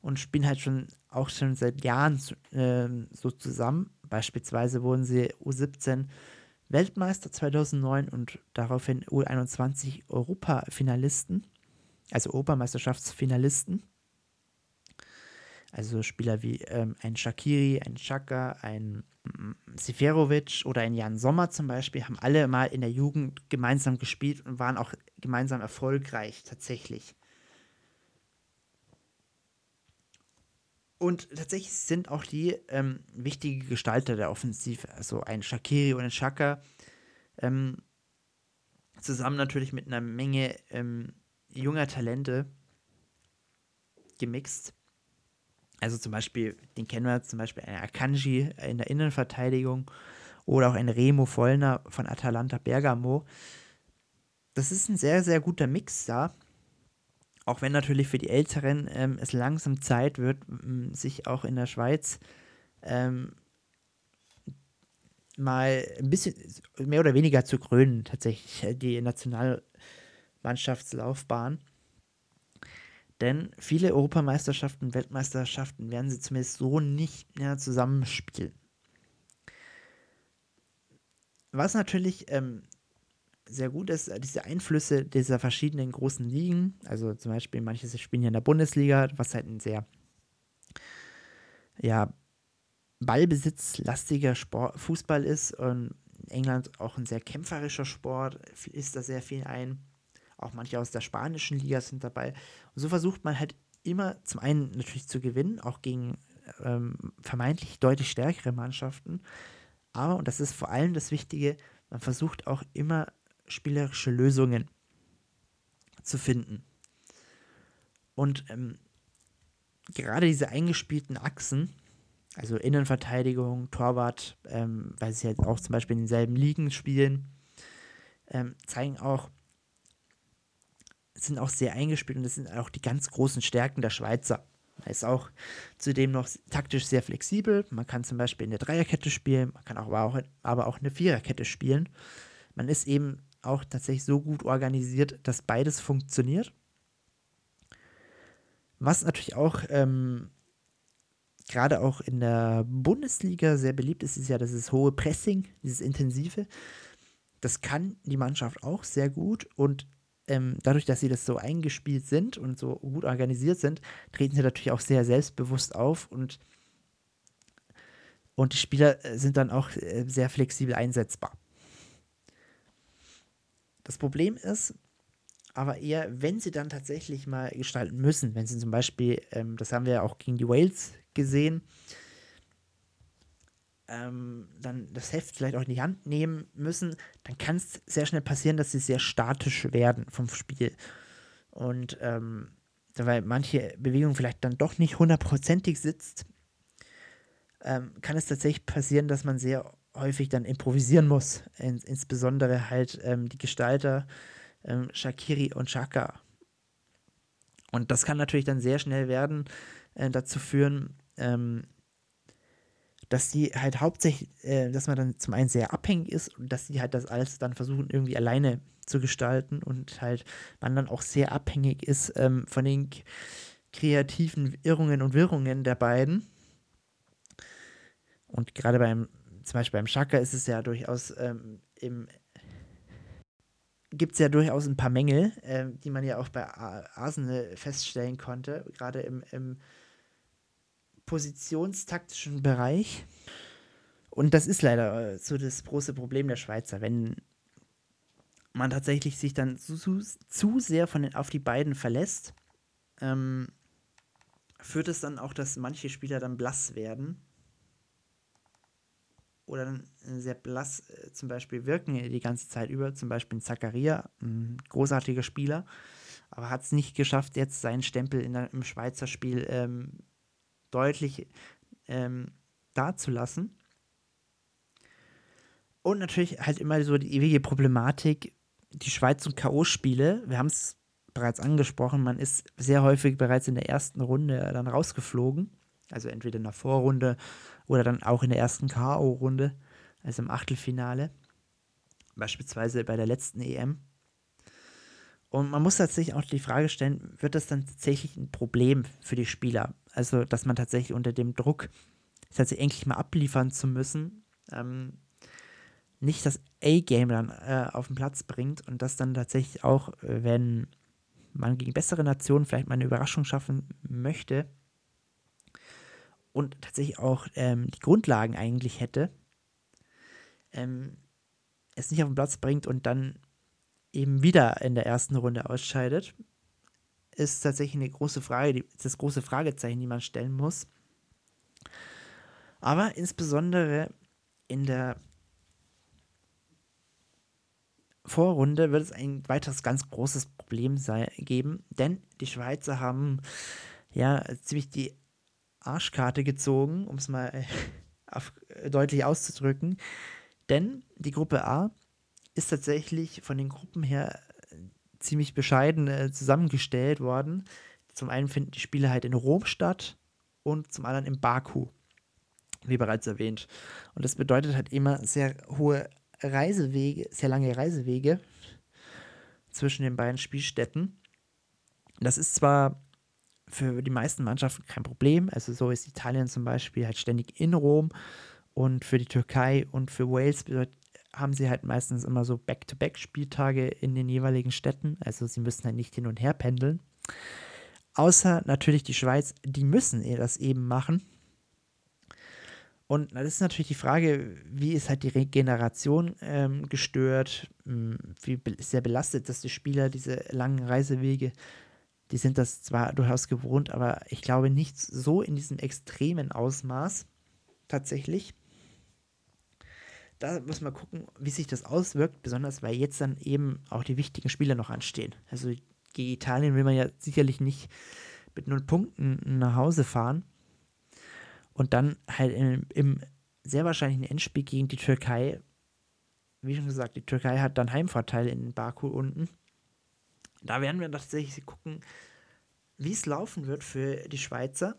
und spielen halt schon auch schon seit Jahren äh, so zusammen. Beispielsweise wurden sie U17 Weltmeister 2009 und daraufhin U21 Europafinalisten, also Europameisterschaftsfinalisten. Also Spieler wie ähm, ein Shakiri, ein Chaka, ein mm, Seferovic oder ein Jan Sommer zum Beispiel haben alle mal in der Jugend gemeinsam gespielt und waren auch gemeinsam erfolgreich tatsächlich. Und tatsächlich sind auch die ähm, wichtige Gestalter der Offensive, also ein Shakiri und ein Chaka, ähm, zusammen natürlich mit einer Menge ähm, junger Talente gemixt. Also zum Beispiel, den kennen wir zum Beispiel ein Akanji in der Innenverteidigung oder auch ein Remo Vollner von Atalanta Bergamo. Das ist ein sehr, sehr guter Mix da. Auch wenn natürlich für die Älteren ähm, es langsam Zeit wird, sich auch in der Schweiz ähm, mal ein bisschen mehr oder weniger zu krönen, tatsächlich, äh, die Nationalmannschaftslaufbahn. Denn viele Europameisterschaften, Weltmeisterschaften werden sie zumindest so nicht mehr zusammenspielen. Was natürlich ähm, sehr gut ist, äh, diese Einflüsse dieser verschiedenen großen Ligen, also zum Beispiel manche spielen ja in der Bundesliga, was halt ein sehr, ja, ballbesitzlastiger Sport, Fußball ist und England auch ein sehr kämpferischer Sport, ist da sehr viel ein. Auch manche aus der spanischen Liga sind dabei. Und so versucht man halt immer zum einen natürlich zu gewinnen, auch gegen ähm, vermeintlich deutlich stärkere Mannschaften. Aber, und das ist vor allem das Wichtige, man versucht auch immer spielerische Lösungen zu finden. Und ähm, gerade diese eingespielten Achsen, also Innenverteidigung, Torwart, ähm, weil sie halt auch zum Beispiel in denselben Ligen spielen, ähm, zeigen auch, sind auch sehr eingespielt und das sind auch die ganz großen Stärken der Schweizer. Er ist auch zudem noch taktisch sehr flexibel. Man kann zum Beispiel in der Dreierkette spielen, man kann auch aber auch, aber auch eine Viererkette spielen. Man ist eben auch tatsächlich so gut organisiert, dass beides funktioniert. Was natürlich auch ähm, gerade auch in der Bundesliga sehr beliebt ist, ist ja das hohe Pressing, dieses intensive. Das kann die Mannschaft auch sehr gut und ähm, dadurch, dass sie das so eingespielt sind und so gut organisiert sind, treten sie natürlich auch sehr selbstbewusst auf und, und die Spieler äh, sind dann auch äh, sehr flexibel einsetzbar. Das Problem ist aber eher, wenn sie dann tatsächlich mal gestalten müssen, wenn sie zum Beispiel, ähm, das haben wir ja auch gegen die Wales gesehen, ähm, dann das Heft vielleicht auch in die Hand nehmen müssen, dann kann es sehr schnell passieren, dass sie sehr statisch werden vom Spiel. Und ähm, weil manche Bewegung vielleicht dann doch nicht hundertprozentig sitzt, ähm, kann es tatsächlich passieren, dass man sehr häufig dann improvisieren muss. In, insbesondere halt ähm, die Gestalter ähm, Shakiri und Shaka. Und das kann natürlich dann sehr schnell werden, äh, dazu führen, ähm, dass die halt hauptsächlich, äh, dass man dann zum einen sehr abhängig ist und dass die halt das alles dann versuchen, irgendwie alleine zu gestalten und halt man dann auch sehr abhängig ist ähm, von den kreativen Irrungen und Wirrungen der beiden. Und gerade beim zum Beispiel beim Shaka ist es ja durchaus ähm, im gibt es ja durchaus ein paar Mängel, äh, die man ja auch bei Arsenal feststellen konnte, gerade im, im positionstaktischen Bereich. Und das ist leider äh, so das große Problem der Schweizer, wenn man tatsächlich sich dann zu, zu, zu sehr von den, auf die beiden verlässt, ähm, führt es dann auch, dass manche Spieler dann blass werden oder dann sehr blass äh, zum Beispiel wirken die ganze Zeit über. Zum Beispiel Zakaria, ein großartiger Spieler, aber hat es nicht geschafft, jetzt seinen Stempel in der, im Schweizer Spiel ähm, deutlich ähm, dazulassen. Und natürlich halt immer so die ewige Problematik, die Schweiz und K.O.-Spiele. Wir haben es bereits angesprochen, man ist sehr häufig bereits in der ersten Runde dann rausgeflogen. Also entweder in der Vorrunde oder dann auch in der ersten K.O.-Runde, also im Achtelfinale. Beispielsweise bei der letzten EM. Und man muss tatsächlich auch die Frage stellen, wird das dann tatsächlich ein Problem für die Spieler? Also, dass man tatsächlich unter dem Druck, tatsächlich endlich mal abliefern zu müssen, ähm, nicht das A-Game dann äh, auf den Platz bringt und das dann tatsächlich auch, äh, wenn man gegen bessere Nationen vielleicht mal eine Überraschung schaffen möchte und tatsächlich auch ähm, die Grundlagen eigentlich hätte, ähm, es nicht auf den Platz bringt und dann eben wieder in der ersten Runde ausscheidet, ist tatsächlich eine große Frage, das große Fragezeichen, die man stellen muss. Aber insbesondere in der Vorrunde wird es ein weiteres ganz großes Problem sei, geben, denn die Schweizer haben ja ziemlich die Arschkarte gezogen, um es mal auf, deutlich auszudrücken. Denn die Gruppe A ist tatsächlich von den Gruppen her äh, ziemlich bescheiden äh, zusammengestellt worden. Zum einen finden die Spiele halt in Rom statt und zum anderen in Baku, wie bereits erwähnt. Und das bedeutet halt immer sehr hohe Reisewege, sehr lange Reisewege zwischen den beiden Spielstätten. Das ist zwar für die meisten Mannschaften kein Problem, also so ist Italien zum Beispiel halt ständig in Rom und für die Türkei und für Wales bedeutet haben sie halt meistens immer so Back-to-Back-Spieltage in den jeweiligen Städten. Also sie müssen halt nicht hin und her pendeln. Außer natürlich die Schweiz, die müssen das eben machen. Und das ist natürlich die Frage, wie ist halt die Regeneration ähm, gestört, hm, wie sehr belastet dass die Spieler diese langen Reisewege, die sind das zwar durchaus gewohnt, aber ich glaube nicht so in diesem extremen Ausmaß tatsächlich da muss man gucken, wie sich das auswirkt, besonders weil jetzt dann eben auch die wichtigen Spiele noch anstehen. Also gegen Italien will man ja sicherlich nicht mit null Punkten nach Hause fahren und dann halt im, im sehr wahrscheinlichen Endspiel gegen die Türkei, wie schon gesagt, die Türkei hat dann Heimvorteile in Baku unten. Da werden wir tatsächlich gucken, wie es laufen wird für die Schweizer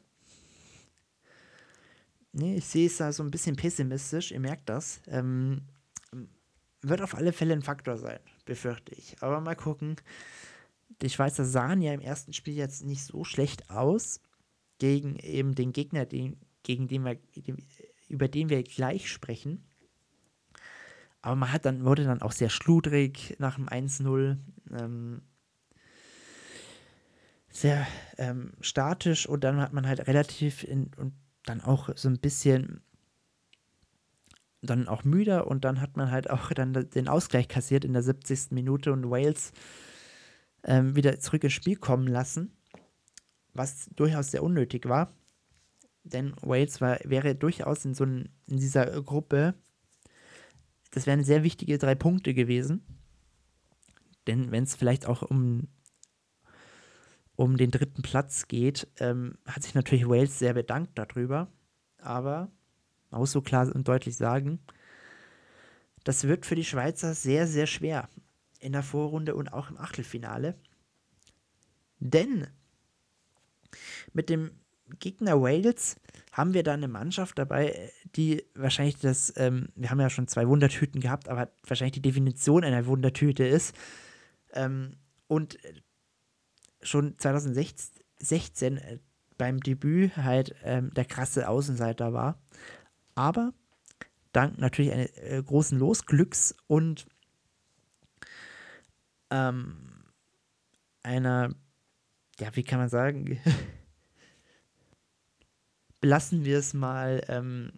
nee, ich sehe es da so ein bisschen pessimistisch, ihr merkt das. Ähm, wird auf alle Fälle ein Faktor sein, befürchte ich. Aber mal gucken. Die Schweizer sahen ja im ersten Spiel jetzt nicht so schlecht aus gegen eben den Gegner, den, gegen den wir, über den wir gleich sprechen. Aber man hat dann, wurde dann auch sehr schludrig nach dem 1-0. Ähm, sehr ähm, statisch und dann hat man halt relativ in, und dann auch so ein bisschen dann auch müde und dann hat man halt auch dann den Ausgleich kassiert in der 70. Minute und Wales ähm, wieder zurück ins Spiel kommen lassen, was durchaus sehr unnötig war. Denn Wales war, wäre durchaus in so ein, in dieser Gruppe, das wären sehr wichtige drei Punkte gewesen. Denn wenn es vielleicht auch um um den dritten Platz geht, ähm, hat sich natürlich Wales sehr bedankt darüber. Aber man muss so klar und deutlich sagen, das wird für die Schweizer sehr, sehr schwer in der Vorrunde und auch im Achtelfinale. Denn mit dem Gegner Wales haben wir da eine Mannschaft dabei, die wahrscheinlich das, ähm, wir haben ja schon zwei Wundertüten gehabt, aber wahrscheinlich die Definition einer Wundertüte ist. Ähm, und schon 2016 äh, beim Debüt halt ähm, der krasse Außenseiter war. Aber dank natürlich eines äh, großen Losglücks und ähm, einer, ja, wie kann man sagen, belassen wir es mal ähm,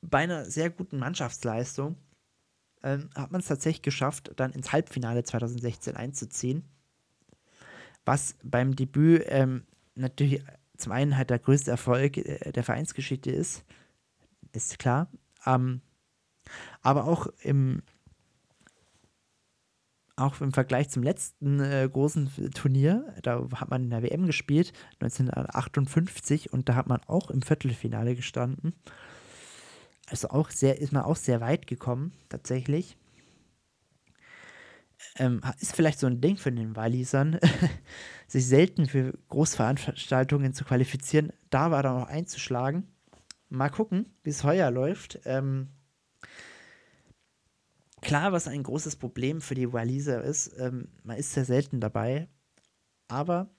bei einer sehr guten Mannschaftsleistung, ähm, hat man es tatsächlich geschafft, dann ins Halbfinale 2016 einzuziehen was beim Debüt ähm, natürlich zum einen halt der größte Erfolg äh, der Vereinsgeschichte ist, ist klar. Ähm, aber auch im, auch im Vergleich zum letzten äh, großen Turnier, da hat man in der WM gespielt, 1958, und da hat man auch im Viertelfinale gestanden. Also auch sehr, ist man auch sehr weit gekommen, tatsächlich ähm, ist vielleicht so ein Ding für den Walisern, sich selten für Großveranstaltungen zu qualifizieren, da war dann auch einzuschlagen. Mal gucken, wie es heuer läuft. Ähm, klar, was ein großes Problem für die Waliser ist, ähm, man ist sehr selten dabei, aber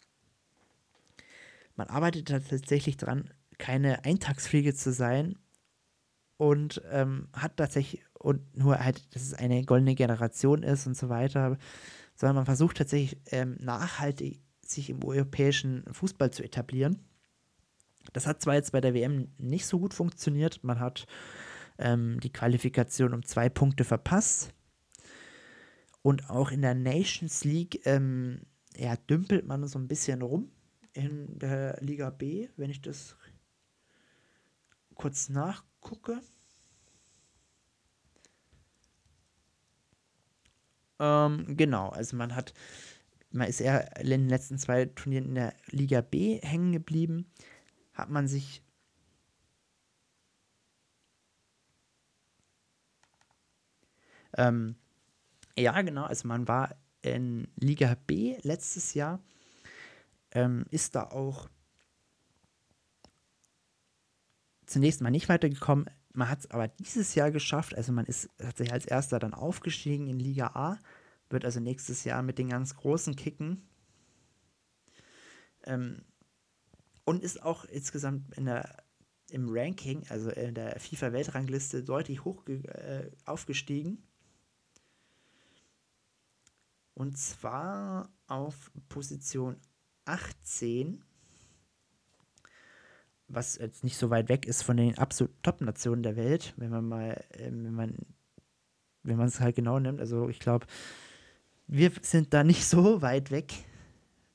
man arbeitet tatsächlich dran, keine Eintagsfliege zu sein und ähm, hat tatsächlich und nur halt, dass es eine goldene Generation ist und so weiter, sondern man versucht tatsächlich ähm, nachhaltig sich im europäischen Fußball zu etablieren. Das hat zwar jetzt bei der WM nicht so gut funktioniert, man hat ähm, die Qualifikation um zwei Punkte verpasst und auch in der Nations League ähm, ja, dümpelt man so ein bisschen rum in der Liga B, wenn ich das kurz nachgucke. Ähm, genau, also man hat, man ist eher in den letzten zwei Turnieren in der Liga B hängen geblieben, hat man sich ähm, ja, genau, also man war in Liga B letztes Jahr, ähm, ist da auch zunächst mal nicht weitergekommen. Man hat es aber dieses Jahr geschafft. Also man ist hat sich als erster dann aufgestiegen in Liga A, wird also nächstes Jahr mit den ganz großen kicken. Ähm, und ist auch insgesamt in der, im Ranking, also in der FIFA-Weltrangliste, deutlich hoch äh, aufgestiegen. Und zwar auf Position 18 was jetzt nicht so weit weg ist von den absolut Top-Nationen der Welt, wenn man mal, äh, wenn man, wenn man es halt genau nimmt. Also ich glaube, wir sind da nicht so weit weg,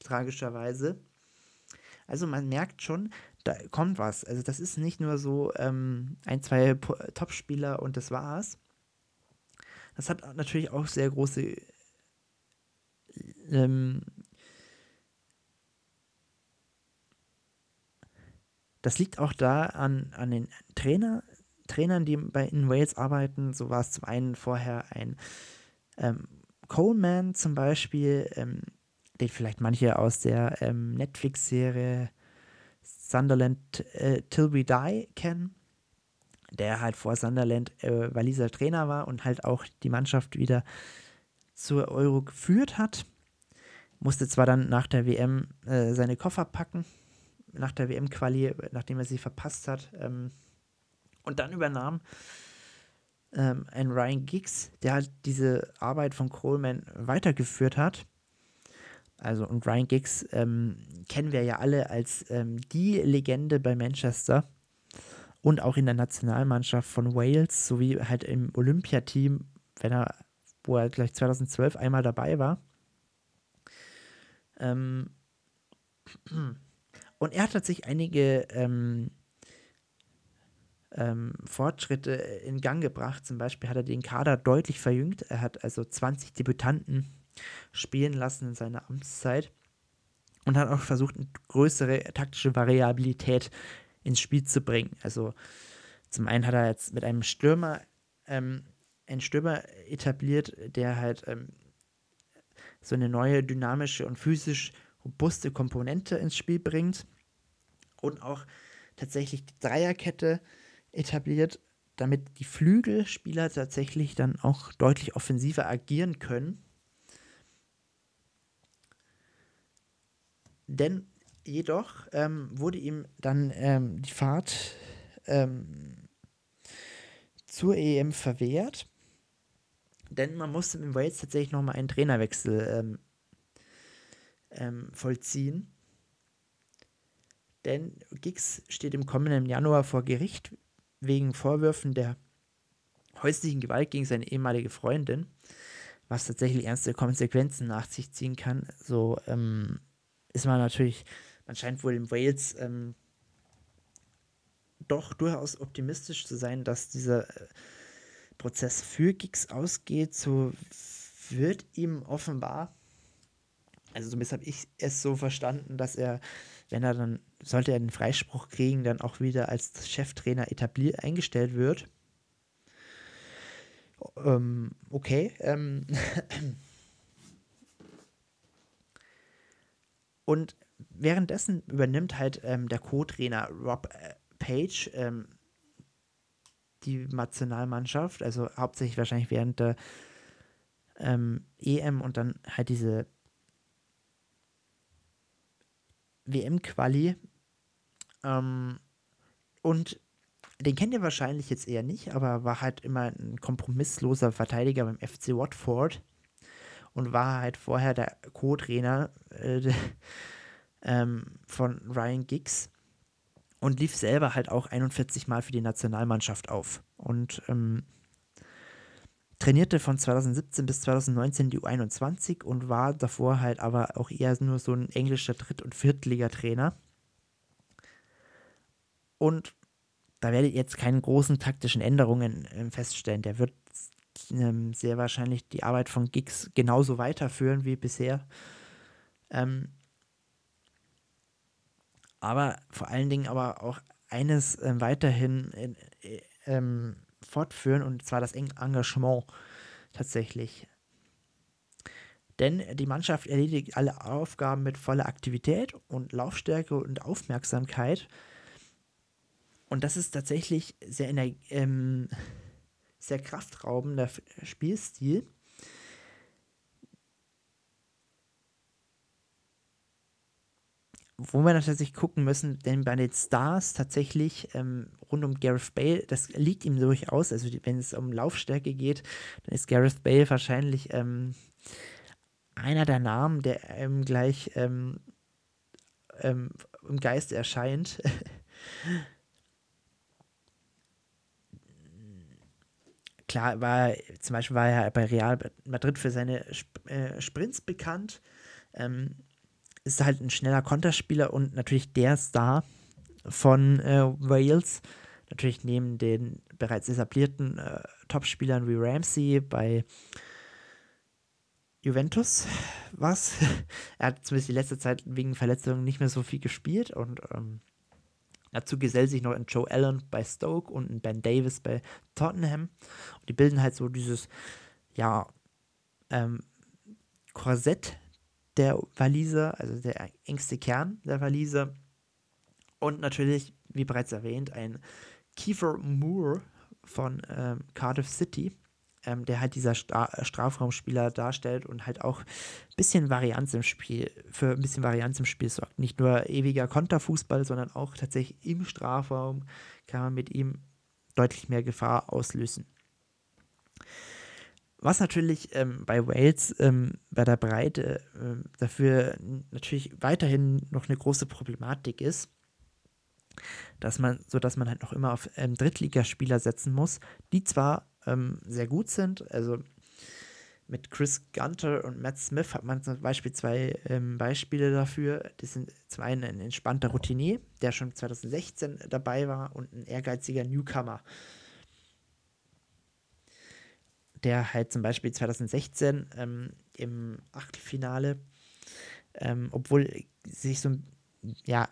tragischerweise. Also man merkt schon, da kommt was. Also das ist nicht nur so ähm, ein, zwei Top-Spieler und das war's. Das hat natürlich auch sehr große ähm, Das liegt auch da an, an den Trainer, Trainern, die bei in Wales arbeiten. So war es zum einen vorher ein ähm, Coleman zum Beispiel, ähm, den vielleicht manche aus der ähm, Netflix-Serie Sunderland äh, Till We Die kennen, der halt vor Sunderland äh, Waliser Trainer war und halt auch die Mannschaft wieder zur Euro geführt hat. Musste zwar dann nach der WM äh, seine Koffer packen, nach der WM-Quali, nachdem er sie verpasst hat. Ähm, und dann übernahm ähm, ein Ryan Giggs, der halt diese Arbeit von Coleman weitergeführt hat. Also, und Ryan Giggs ähm, kennen wir ja alle als ähm, die Legende bei Manchester und auch in der Nationalmannschaft von Wales, sowie halt im Olympiateam, wenn er, wo er gleich 2012 einmal dabei war. Ähm, und er hat tatsächlich einige ähm, ähm, Fortschritte in Gang gebracht. Zum Beispiel hat er den Kader deutlich verjüngt. Er hat also 20 Debütanten spielen lassen in seiner Amtszeit und hat auch versucht, eine größere taktische Variabilität ins Spiel zu bringen. Also zum einen hat er jetzt mit einem Stürmer ähm, einen Stürmer etabliert, der halt ähm, so eine neue dynamische und physisch robuste Komponente ins Spiel bringt und auch tatsächlich die Dreierkette etabliert, damit die Flügelspieler tatsächlich dann auch deutlich offensiver agieren können. Denn jedoch ähm, wurde ihm dann ähm, die Fahrt ähm, zur EM verwehrt, denn man musste in Wales tatsächlich nochmal einen Trainerwechsel ähm, ähm, vollziehen. Denn Giggs steht im kommenden Januar vor Gericht wegen Vorwürfen der häuslichen Gewalt gegen seine ehemalige Freundin, was tatsächlich ernste Konsequenzen nach sich ziehen kann. So ähm, ist man natürlich, man scheint wohl in Wales ähm, doch durchaus optimistisch zu sein, dass dieser äh, Prozess für Giggs ausgeht. So wird ihm offenbar also zumindest habe ich es so verstanden, dass er, wenn er dann, sollte er den Freispruch kriegen, dann auch wieder als Cheftrainer etabliert eingestellt wird. Ähm, okay. Ähm Und währenddessen übernimmt halt ähm, der Co-Trainer Rob äh, Page ähm, die Nationalmannschaft, also hauptsächlich wahrscheinlich während der ähm, EM und dann halt diese WM-Quali. Ähm, und den kennt ihr wahrscheinlich jetzt eher nicht, aber war halt immer ein kompromissloser Verteidiger beim FC Watford und war halt vorher der Co-Trainer äh, ähm, von Ryan Giggs und lief selber halt auch 41 Mal für die Nationalmannschaft auf und ähm, trainierte von 2017 bis 2019 die U21 und war davor halt aber auch eher nur so ein englischer Dritt- und Viertligatrainer. Und da werdet ihr jetzt keine großen taktischen Änderungen äh, feststellen. Der wird ähm, sehr wahrscheinlich die Arbeit von Giggs genauso weiterführen wie bisher. Ähm, aber vor allen Dingen aber auch eines äh, weiterhin äh, ähm, fortführen und zwar das Engagement tatsächlich. Denn die Mannschaft erledigt alle Aufgaben mit voller Aktivität und Laufstärke und Aufmerksamkeit. Und das ist tatsächlich sehr, ähm, sehr kraftraubender Spielstil. Wo wir natürlich gucken müssen, denn bei den Stars tatsächlich ähm, rund um Gareth Bale, das liegt ihm durchaus, also wenn es um Laufstärke geht, dann ist Gareth Bale wahrscheinlich ähm, einer der Namen, der ähm, gleich ähm, im Geist erscheint. Klar, war zum Beispiel war er bei Real Madrid für seine Sp äh, Sprints bekannt. Ähm, ist halt ein schneller Konterspieler und natürlich der Star von äh, Wales. Natürlich neben den bereits etablierten äh, Topspielern wie Ramsey bei Juventus was. er hat zumindest die letzte Zeit wegen Verletzungen nicht mehr so viel gespielt und ähm, dazu gesellt sich noch ein Joe Allen bei Stoke und ein Ben Davis bei Tottenham. Und die bilden halt so dieses, ja, ähm, Korsett der Waliser, also der engste Kern der Waliser. Und natürlich, wie bereits erwähnt, ein Kiefer Moore von ähm, Cardiff City, ähm, der halt dieser Stra Strafraumspieler darstellt und halt auch ein bisschen Varianz im Spiel, für ein bisschen Varianz im Spiel sorgt. Nicht nur ewiger Konterfußball, sondern auch tatsächlich im Strafraum kann man mit ihm deutlich mehr Gefahr auslösen. Was natürlich ähm, bei Wales ähm, bei der Breite äh, dafür natürlich weiterhin noch eine große Problematik ist, dass man, so dass man halt noch immer auf ähm, Drittligaspieler setzen muss, die zwar ähm, sehr gut sind, also mit Chris Gunter und Matt Smith hat man zum Beispiel zwei ähm, Beispiele dafür. Das sind zum einen ein entspannter Routinier, der schon 2016 dabei war, und ein ehrgeiziger Newcomer, der halt zum Beispiel 2016 ähm, im Achtelfinale, ähm, obwohl sich so ja,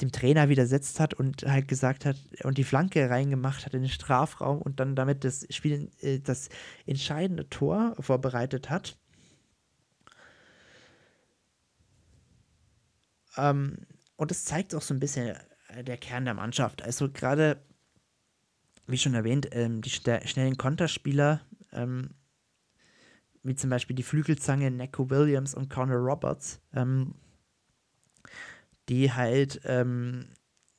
dem Trainer widersetzt hat und halt gesagt hat und die Flanke reingemacht hat in den Strafraum und dann damit das Spiel, äh, das entscheidende Tor vorbereitet hat. Ähm, und das zeigt auch so ein bisschen äh, der Kern der Mannschaft. Also gerade, wie schon erwähnt, ähm, die schnellen Konterspieler ähm, wie zum Beispiel die Flügelzange Neko Williams und Connor Roberts, ähm, die halt ähm,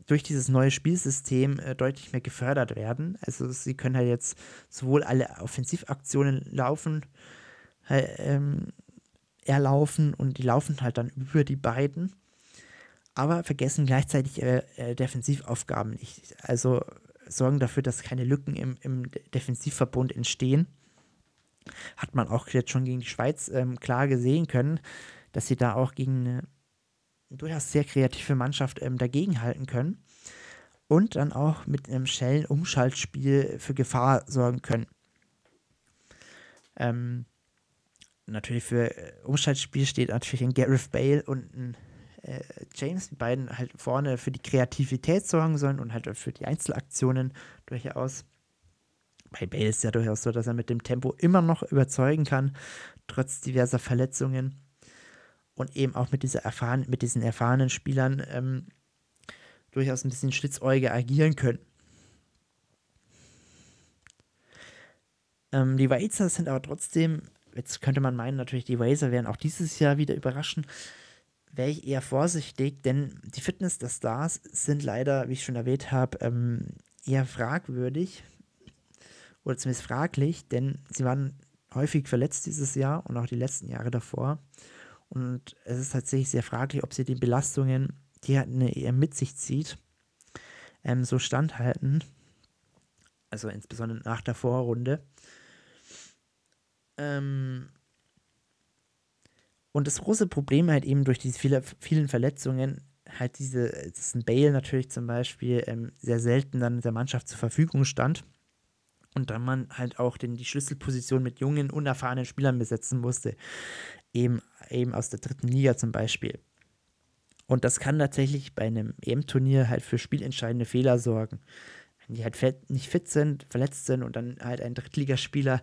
durch dieses neue Spielsystem äh, deutlich mehr gefördert werden. Also sie können halt jetzt sowohl alle Offensivaktionen laufen, äh, erlaufen und die laufen halt dann über die beiden, aber vergessen gleichzeitig äh, äh, Defensivaufgaben nicht. Also sorgen dafür, dass keine Lücken im, im Defensivverbund entstehen hat man auch jetzt schon gegen die Schweiz ähm, klar gesehen können, dass sie da auch gegen eine durchaus sehr kreative Mannschaft ähm, dagegenhalten können und dann auch mit einem schnellen Umschaltspiel für Gefahr sorgen können. Ähm, natürlich für äh, Umschaltspiel steht natürlich ein Gareth Bale und ein äh, James, die beiden halt vorne für die Kreativität sorgen sollen und halt für die Einzelaktionen durchaus bei Bale ist ja durchaus so, dass er mit dem Tempo immer noch überzeugen kann, trotz diverser Verletzungen. Und eben auch mit, dieser erfahren, mit diesen erfahrenen Spielern ähm, durchaus ein bisschen schlitzäuge agieren können. Ähm, die Wales sind aber trotzdem, jetzt könnte man meinen, natürlich, die Wales werden auch dieses Jahr wieder überraschen. Wäre ich eher vorsichtig, denn die Fitness der Stars sind leider, wie ich schon erwähnt habe, ähm, eher fragwürdig oder zumindest fraglich, denn sie waren häufig verletzt dieses Jahr und auch die letzten Jahre davor. Und es ist tatsächlich sehr fraglich, ob sie die Belastungen, die eine eher mit sich zieht, ähm, so standhalten. Also insbesondere nach der Vorrunde. Ähm und das große Problem halt eben durch diese viele, vielen Verletzungen, halt diese, dass ein Bale natürlich zum Beispiel ähm, sehr selten dann der Mannschaft zur Verfügung stand. Und dann man halt auch den, die Schlüsselposition mit jungen, unerfahrenen Spielern besetzen musste. Eben, eben aus der dritten Liga zum Beispiel. Und das kann tatsächlich bei einem EM-Turnier halt für spielentscheidende Fehler sorgen. Wenn die halt nicht fit sind, verletzt sind und dann halt ein Drittligaspieler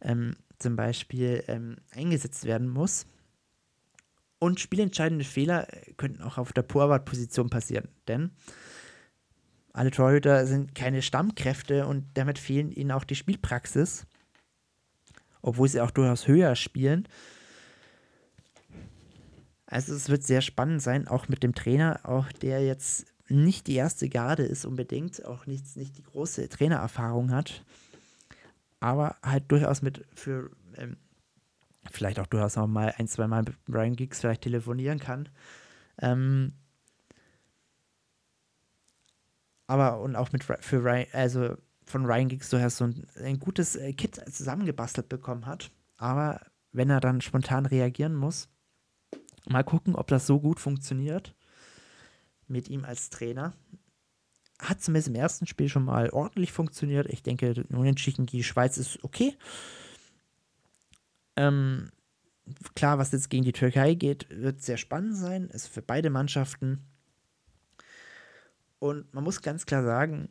ähm, zum Beispiel ähm, eingesetzt werden muss. Und spielentscheidende Fehler könnten auch auf der Torwartposition passieren, denn alle Torhüter sind keine Stammkräfte und damit fehlen ihnen auch die Spielpraxis, obwohl sie auch durchaus höher spielen. Also es wird sehr spannend sein, auch mit dem Trainer, auch der jetzt nicht die erste Garde ist unbedingt, auch nicht, nicht die große Trainererfahrung hat, aber halt durchaus mit für ähm, vielleicht auch durchaus noch mal ein, zwei Mal mit Brian Giggs vielleicht telefonieren kann. Ähm, aber und auch mit für Ryan, also von Ryan Giggs durchaus so ein, ein gutes äh, Kit zusammengebastelt bekommen hat. Aber wenn er dann spontan reagieren muss, mal gucken, ob das so gut funktioniert mit ihm als Trainer. Hat zumindest im ersten Spiel schon mal ordentlich funktioniert. Ich denke, unentschieden die Schweiz ist okay. Ähm, klar, was jetzt gegen die Türkei geht, wird sehr spannend sein. Ist für beide Mannschaften. Und man muss ganz klar sagen,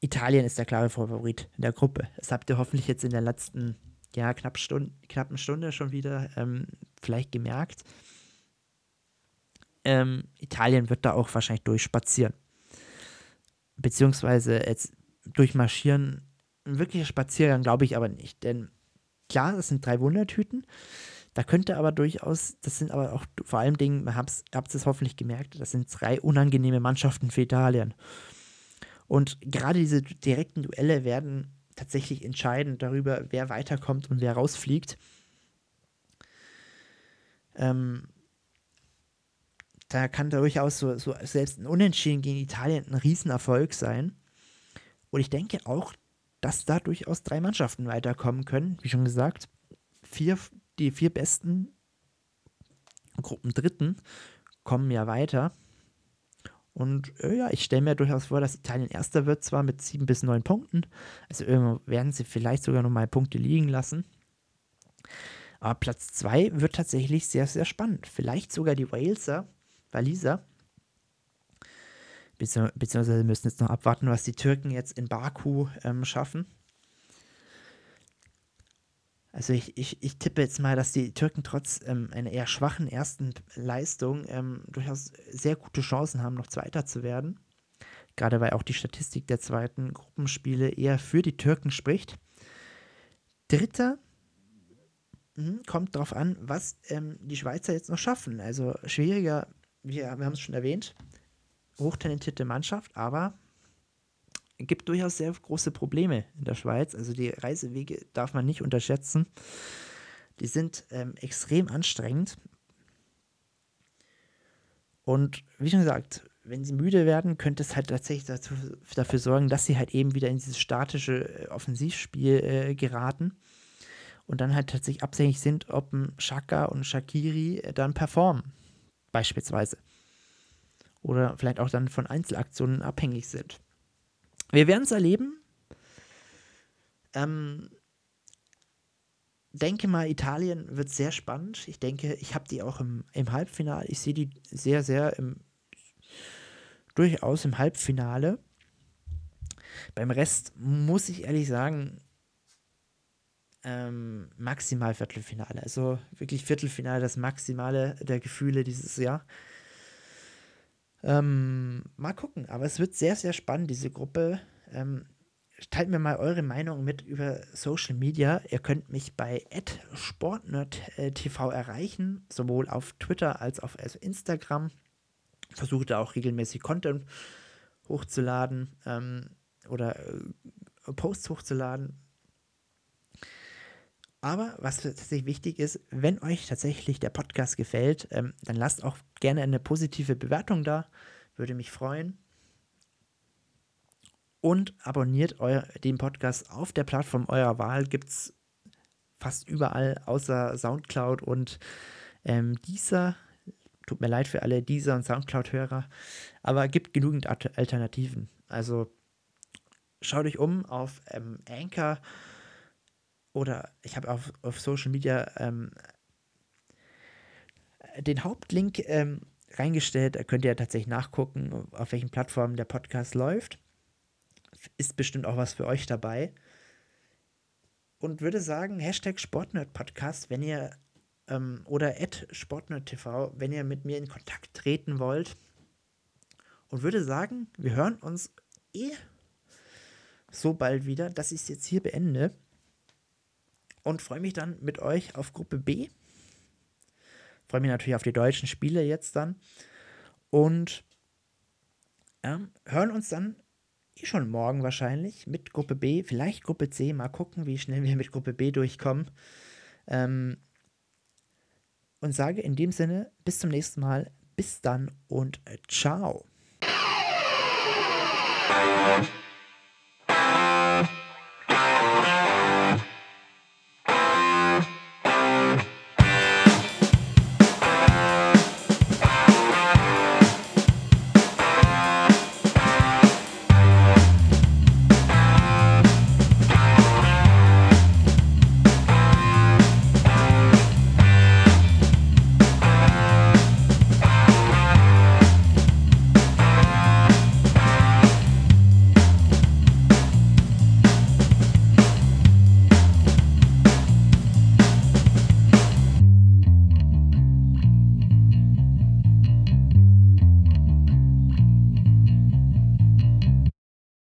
Italien ist der klare Favorit in der Gruppe. Das habt ihr hoffentlich jetzt in der letzten, ja, knapp Stunde, knappen Stunde schon wieder ähm, vielleicht gemerkt. Ähm, Italien wird da auch wahrscheinlich durchspazieren. Beziehungsweise jetzt durchmarschieren. Ein wirklicher Spaziergang glaube ich aber nicht, denn klar, das sind drei Wundertüten. Da könnte aber durchaus, das sind aber auch vor allem Dingen, man habt es hoffentlich gemerkt, das sind drei unangenehme Mannschaften für Italien. Und gerade diese direkten Duelle werden tatsächlich entscheidend darüber, wer weiterkommt und wer rausfliegt. Ähm, da kann durchaus so, so selbst ein Unentschieden gegen Italien ein Riesenerfolg sein. Und ich denke auch, dass da durchaus drei Mannschaften weiterkommen können. Wie schon gesagt, vier, die vier besten Gruppen Dritten kommen ja weiter. Und äh, ja, ich stelle mir durchaus vor, dass Italien erster wird, zwar mit sieben bis neun Punkten. Also irgendwo werden sie vielleicht sogar noch mal Punkte liegen lassen. Aber Platz zwei wird tatsächlich sehr, sehr spannend. Vielleicht sogar die Waleser, Waliser. Beziehungsweise müssen jetzt noch abwarten, was die Türken jetzt in Baku ähm, schaffen. Also ich, ich, ich tippe jetzt mal, dass die Türken trotz ähm, einer eher schwachen ersten Leistung ähm, durchaus sehr gute Chancen haben, noch Zweiter zu werden. Gerade weil auch die Statistik der zweiten Gruppenspiele eher für die Türken spricht. Dritter mh, kommt darauf an, was ähm, die Schweizer jetzt noch schaffen. Also schwieriger, wir, wir haben es schon erwähnt, hochtalentierte Mannschaft, aber gibt durchaus sehr große Probleme in der Schweiz. Also die Reisewege darf man nicht unterschätzen. Die sind ähm, extrem anstrengend. Und wie schon gesagt, wenn sie müde werden, könnte es halt tatsächlich dazu, dafür sorgen, dass sie halt eben wieder in dieses statische äh, Offensivspiel äh, geraten und dann halt tatsächlich abhängig sind, ob ein Shaka und Shakiri äh, dann performen, beispielsweise. Oder vielleicht auch dann von Einzelaktionen abhängig sind. Wir werden es erleben. Ähm, denke mal, Italien wird sehr spannend. Ich denke, ich habe die auch im, im Halbfinale. Ich sehe die sehr, sehr im, durchaus im Halbfinale. Beim Rest muss ich ehrlich sagen, ähm, maximal Viertelfinale. Also wirklich Viertelfinale, das Maximale der Gefühle dieses Jahr. Ähm, mal gucken, aber es wird sehr, sehr spannend, diese Gruppe. Ähm, teilt mir mal eure Meinung mit über Social Media. Ihr könnt mich bei sportnerdtv erreichen, sowohl auf Twitter als auch auf Instagram. Versuche da auch regelmäßig Content hochzuladen ähm, oder äh, Posts hochzuladen. Aber was tatsächlich wichtig ist, wenn euch tatsächlich der Podcast gefällt, ähm, dann lasst auch gerne eine positive Bewertung da. Würde mich freuen. Und abonniert euer, den Podcast auf der Plattform eurer Wahl. Gibt es fast überall, außer Soundcloud und ähm, dieser. Tut mir leid für alle dieser und Soundcloud-Hörer. Aber gibt genügend Alternativen. Also schaut euch um auf ähm, Anchor oder ich habe auf, auf Social Media ähm, den Hauptlink ähm, reingestellt. Da könnt ihr tatsächlich nachgucken, auf welchen Plattformen der Podcast läuft. Ist bestimmt auch was für euch dabei. Und würde sagen, Hashtag Sportnerd-Podcast, wenn ihr ähm, oder SportnerdTV, wenn ihr mit mir in Kontakt treten wollt. Und würde sagen, wir hören uns eh so bald wieder, dass ich es jetzt hier beende und freue mich dann mit euch auf Gruppe B. Freue mich natürlich auf die deutschen Spiele jetzt dann. Und ähm, hören uns dann eh schon morgen wahrscheinlich mit Gruppe B, vielleicht Gruppe C. Mal gucken, wie schnell wir mit Gruppe B durchkommen. Ähm, und sage in dem Sinne bis zum nächsten Mal. Bis dann und ciao.